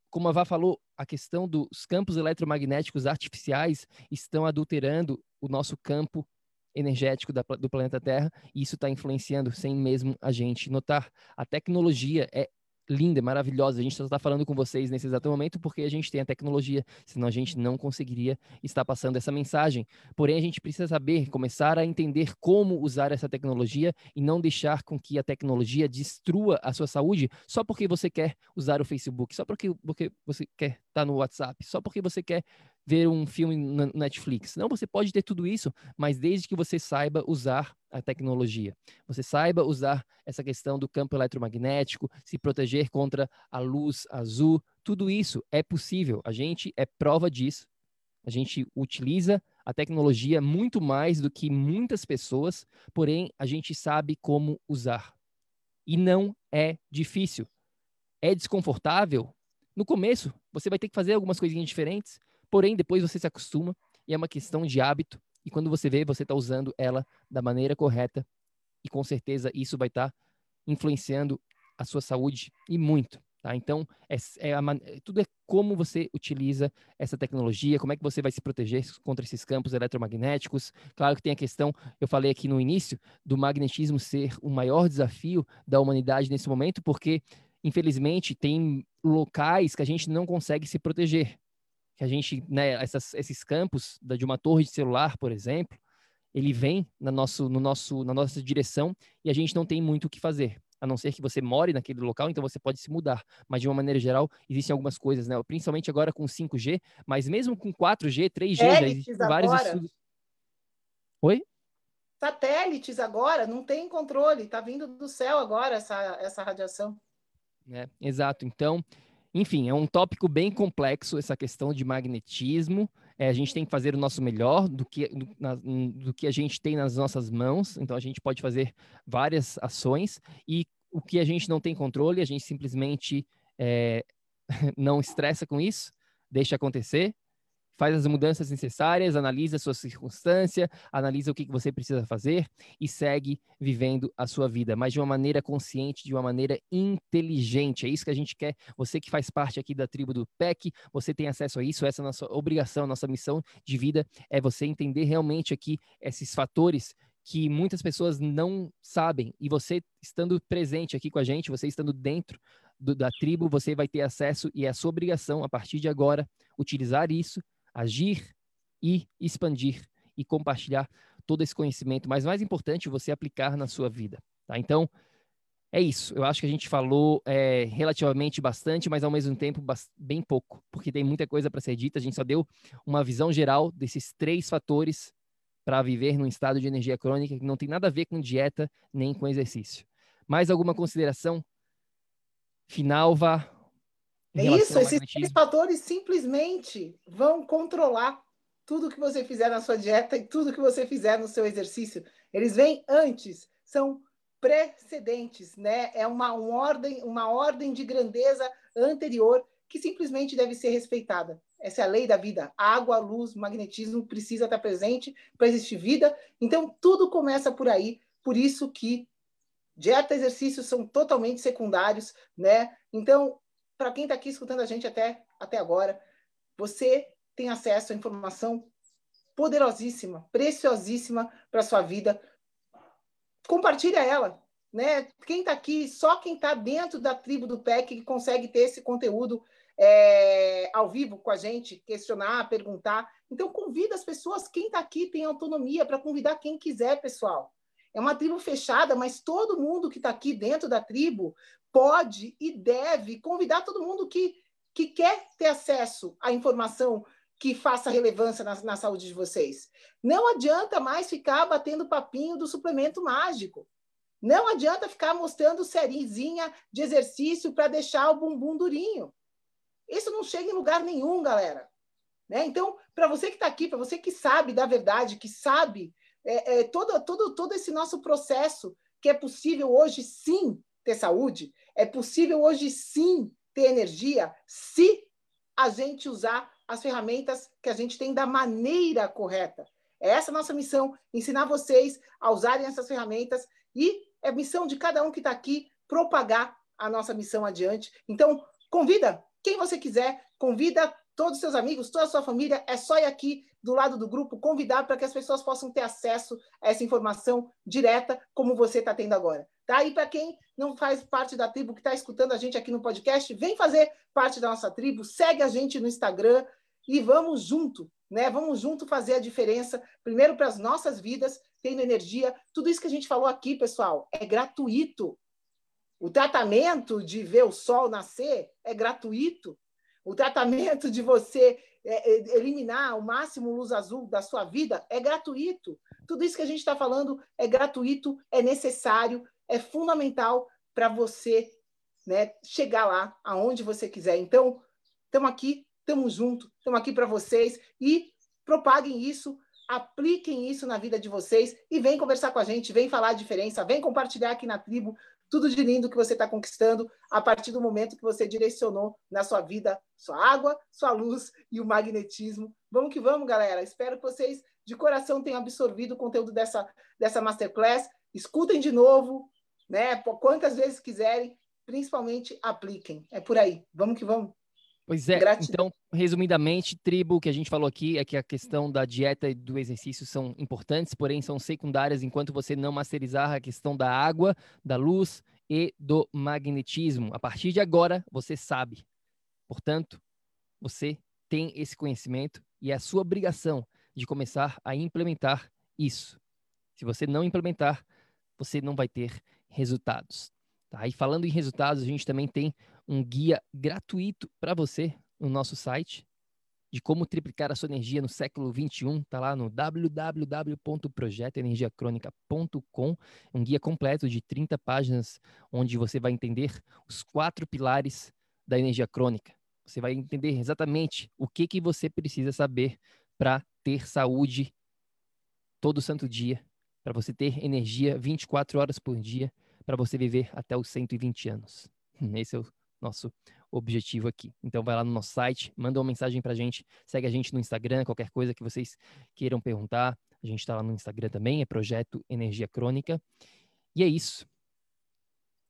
[SPEAKER 2] como a Vá falou, a questão dos campos eletromagnéticos artificiais estão adulterando o nosso campo energético da, do planeta Terra e isso está influenciando sem mesmo a gente notar. A tecnologia é linda, maravilhosa. A gente só está falando com vocês nesse exato momento porque a gente tem a tecnologia, senão a gente não conseguiria estar passando essa mensagem. Porém, a gente precisa saber, começar a entender como usar essa tecnologia e não deixar com que a tecnologia destrua a sua saúde só porque você quer usar o Facebook, só porque, porque você quer estar no WhatsApp, só porque você quer ver um filme na Netflix. Não, você pode ter tudo isso, mas desde que você saiba usar a tecnologia. Você saiba usar essa questão do campo eletromagnético, se proteger contra a luz azul, tudo isso é possível. A gente é prova disso. A gente utiliza a tecnologia muito mais do que muitas pessoas, porém a gente sabe como usar. E não é difícil. É desconfortável? No começo, você vai ter que fazer algumas coisinhas diferentes, Porém, depois você se acostuma e é uma questão de hábito. E quando você vê, você está usando ela da maneira correta. E com certeza isso vai estar tá influenciando a sua saúde e muito. Tá? Então, é, é a, tudo é como você utiliza essa tecnologia, como é que você vai se proteger contra esses campos eletromagnéticos. Claro que tem a questão, eu falei aqui no início, do magnetismo ser o maior desafio da humanidade nesse momento, porque, infelizmente, tem locais que a gente não consegue se proteger que a gente, né, essas, esses campos de uma torre de celular, por exemplo, ele vem na, nosso, no nosso, na nossa direção e a gente não tem muito o que fazer. A não ser que você more naquele local, então você pode se mudar. Mas de uma maneira geral, existem algumas coisas, né? Principalmente agora com 5G, mas mesmo com 4G, 3G, já existem vários estudos. Oi?
[SPEAKER 1] Satélites agora, não tem controle, tá vindo do céu agora essa, essa radiação.
[SPEAKER 2] É, exato. Então, enfim, é um tópico bem complexo essa questão de magnetismo. É, a gente tem que fazer o nosso melhor do que, do, na, do que a gente tem nas nossas mãos. Então, a gente pode fazer várias ações e o que a gente não tem controle, a gente simplesmente é, não estressa com isso, deixa acontecer faz as mudanças necessárias, analisa a sua circunstância, analisa o que você precisa fazer e segue vivendo a sua vida, mas de uma maneira consciente, de uma maneira inteligente. É isso que a gente quer. Você que faz parte aqui da tribo do PEC, você tem acesso a isso, essa é a nossa obrigação, nossa missão de vida é você entender realmente aqui esses fatores que muitas pessoas não sabem. E você estando presente aqui com a gente, você estando dentro do, da tribo, você vai ter acesso e é a sua obrigação, a partir de agora, utilizar isso agir e expandir e compartilhar todo esse conhecimento, mas mais importante, você aplicar na sua vida. Tá? Então, é isso. Eu acho que a gente falou é, relativamente bastante, mas ao mesmo tempo bem pouco, porque tem muita coisa para ser dita. A gente só deu uma visão geral desses três fatores para viver num estado de energia crônica que não tem nada a ver com dieta nem com exercício. Mais alguma consideração final, Vá?
[SPEAKER 1] É isso, esses três fatores simplesmente vão controlar tudo que você fizer na sua dieta e tudo que você fizer no seu exercício. Eles vêm antes, são precedentes, né? É uma, uma, ordem, uma ordem de grandeza anterior que simplesmente deve ser respeitada. Essa é a lei da vida. Água, luz, magnetismo precisa estar presente para existir vida. Então, tudo começa por aí. Por isso que dieta e exercício são totalmente secundários, né? Então, para quem está aqui escutando a gente até, até agora, você tem acesso a informação poderosíssima, preciosíssima para sua vida. Compartilha ela, né? Quem está aqui, só quem está dentro da tribo do PEC que consegue ter esse conteúdo é, ao vivo com a gente, questionar, perguntar. Então, convida as pessoas. Quem está aqui tem autonomia para convidar quem quiser, pessoal. É uma tribo fechada, mas todo mundo que está aqui dentro da tribo pode e deve convidar todo mundo que, que quer ter acesso à informação que faça relevância na, na saúde de vocês. Não adianta mais ficar batendo papinho do suplemento mágico. Não adianta ficar mostrando sériezinha de exercício para deixar o bumbum durinho. Isso não chega em lugar nenhum, galera. Né? Então, para você que está aqui, para você que sabe da verdade, que sabe é, é, todo, todo, todo esse nosso processo, que é possível hoje sim ter saúde, é possível hoje sim ter energia, se a gente usar as ferramentas que a gente tem da maneira correta. É essa a nossa missão, ensinar vocês a usarem essas ferramentas e é missão de cada um que está aqui propagar a nossa missão adiante. Então, convida quem você quiser, convida todos os seus amigos, toda a sua família, é só ir aqui do lado do grupo convidar para que as pessoas possam ter acesso a essa informação direta como você está tendo agora. Tá? E para quem não faz parte da tribo que está escutando a gente aqui no podcast, vem fazer parte da nossa tribo, segue a gente no Instagram e vamos junto, né? Vamos junto fazer a diferença, primeiro para as nossas vidas, tendo energia. Tudo isso que a gente falou aqui, pessoal, é gratuito. O tratamento de ver o sol nascer é gratuito. O tratamento de você é, é, eliminar o máximo luz azul da sua vida é gratuito. Tudo isso que a gente está falando é gratuito, é necessário, é fundamental para você né, chegar lá aonde você quiser. Então, estamos aqui, estamos juntos, estamos aqui para vocês e propaguem isso, apliquem isso na vida de vocês e vem conversar com a gente, vem falar a diferença, vem compartilhar aqui na tribo tudo de lindo que você está conquistando a partir do momento que você direcionou na sua vida sua água, sua luz e o magnetismo. Vamos que vamos, galera. Espero que vocês de coração tenham absorvido o conteúdo dessa, dessa masterclass. Escutem de novo, né? Quantas vezes quiserem, principalmente apliquem. É por aí. Vamos que vamos.
[SPEAKER 2] Pois é, Gratidão. então, resumidamente, tribo, o que a gente falou aqui é que a questão da dieta e do exercício são importantes, porém são secundárias enquanto você não masterizar a questão da água, da luz e do magnetismo. A partir de agora, você sabe. Portanto, você tem esse conhecimento e é a sua obrigação de começar a implementar isso. Se você não implementar, você não vai ter resultados. Tá? E falando em resultados, a gente também tem um guia gratuito para você no nosso site de como triplicar a sua energia no século 21. Está lá no www.projetoenergiacronica.com, um guia completo de 30 páginas, onde você vai entender os quatro pilares da energia crônica. Você vai entender exatamente o que, que você precisa saber para ter saúde todo santo dia, para você ter energia 24 horas por dia para você viver até os 120 anos. Esse é o nosso objetivo aqui. Então vai lá no nosso site, manda uma mensagem para a gente, segue a gente no Instagram, qualquer coisa que vocês queiram perguntar. A gente está lá no Instagram também, é Projeto Energia Crônica. E é isso.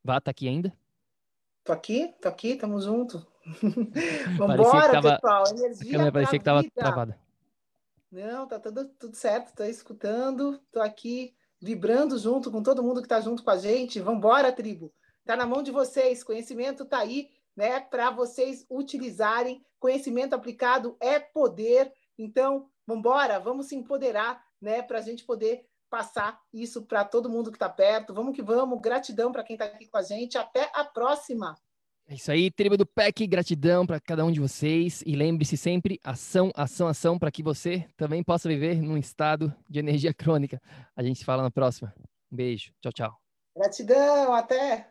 [SPEAKER 2] Vá, tá aqui ainda?
[SPEAKER 1] Tô aqui, tô aqui, tamo junto. Vambora, tava, pessoal. Energia a câmera
[SPEAKER 2] parecia que tava travada.
[SPEAKER 1] Não, tá tudo, tudo certo, tô escutando, tô aqui vibrando junto com todo mundo que está junto com a gente. Vamos embora, tribo. Está na mão de vocês. Conhecimento está aí, né? Para vocês utilizarem. Conhecimento aplicado é poder. Então, vamos embora, vamos se empoderar, né? Para a gente poder passar isso para todo mundo que está perto. Vamos que vamos. Gratidão para quem está aqui com a gente. Até a próxima.
[SPEAKER 2] É isso aí, tribo do PEC, gratidão para cada um de vocês e lembre-se sempre, ação, ação, ação, para que você também possa viver num estado de energia crônica. A gente se fala na próxima. Um beijo, tchau, tchau.
[SPEAKER 1] Gratidão, até!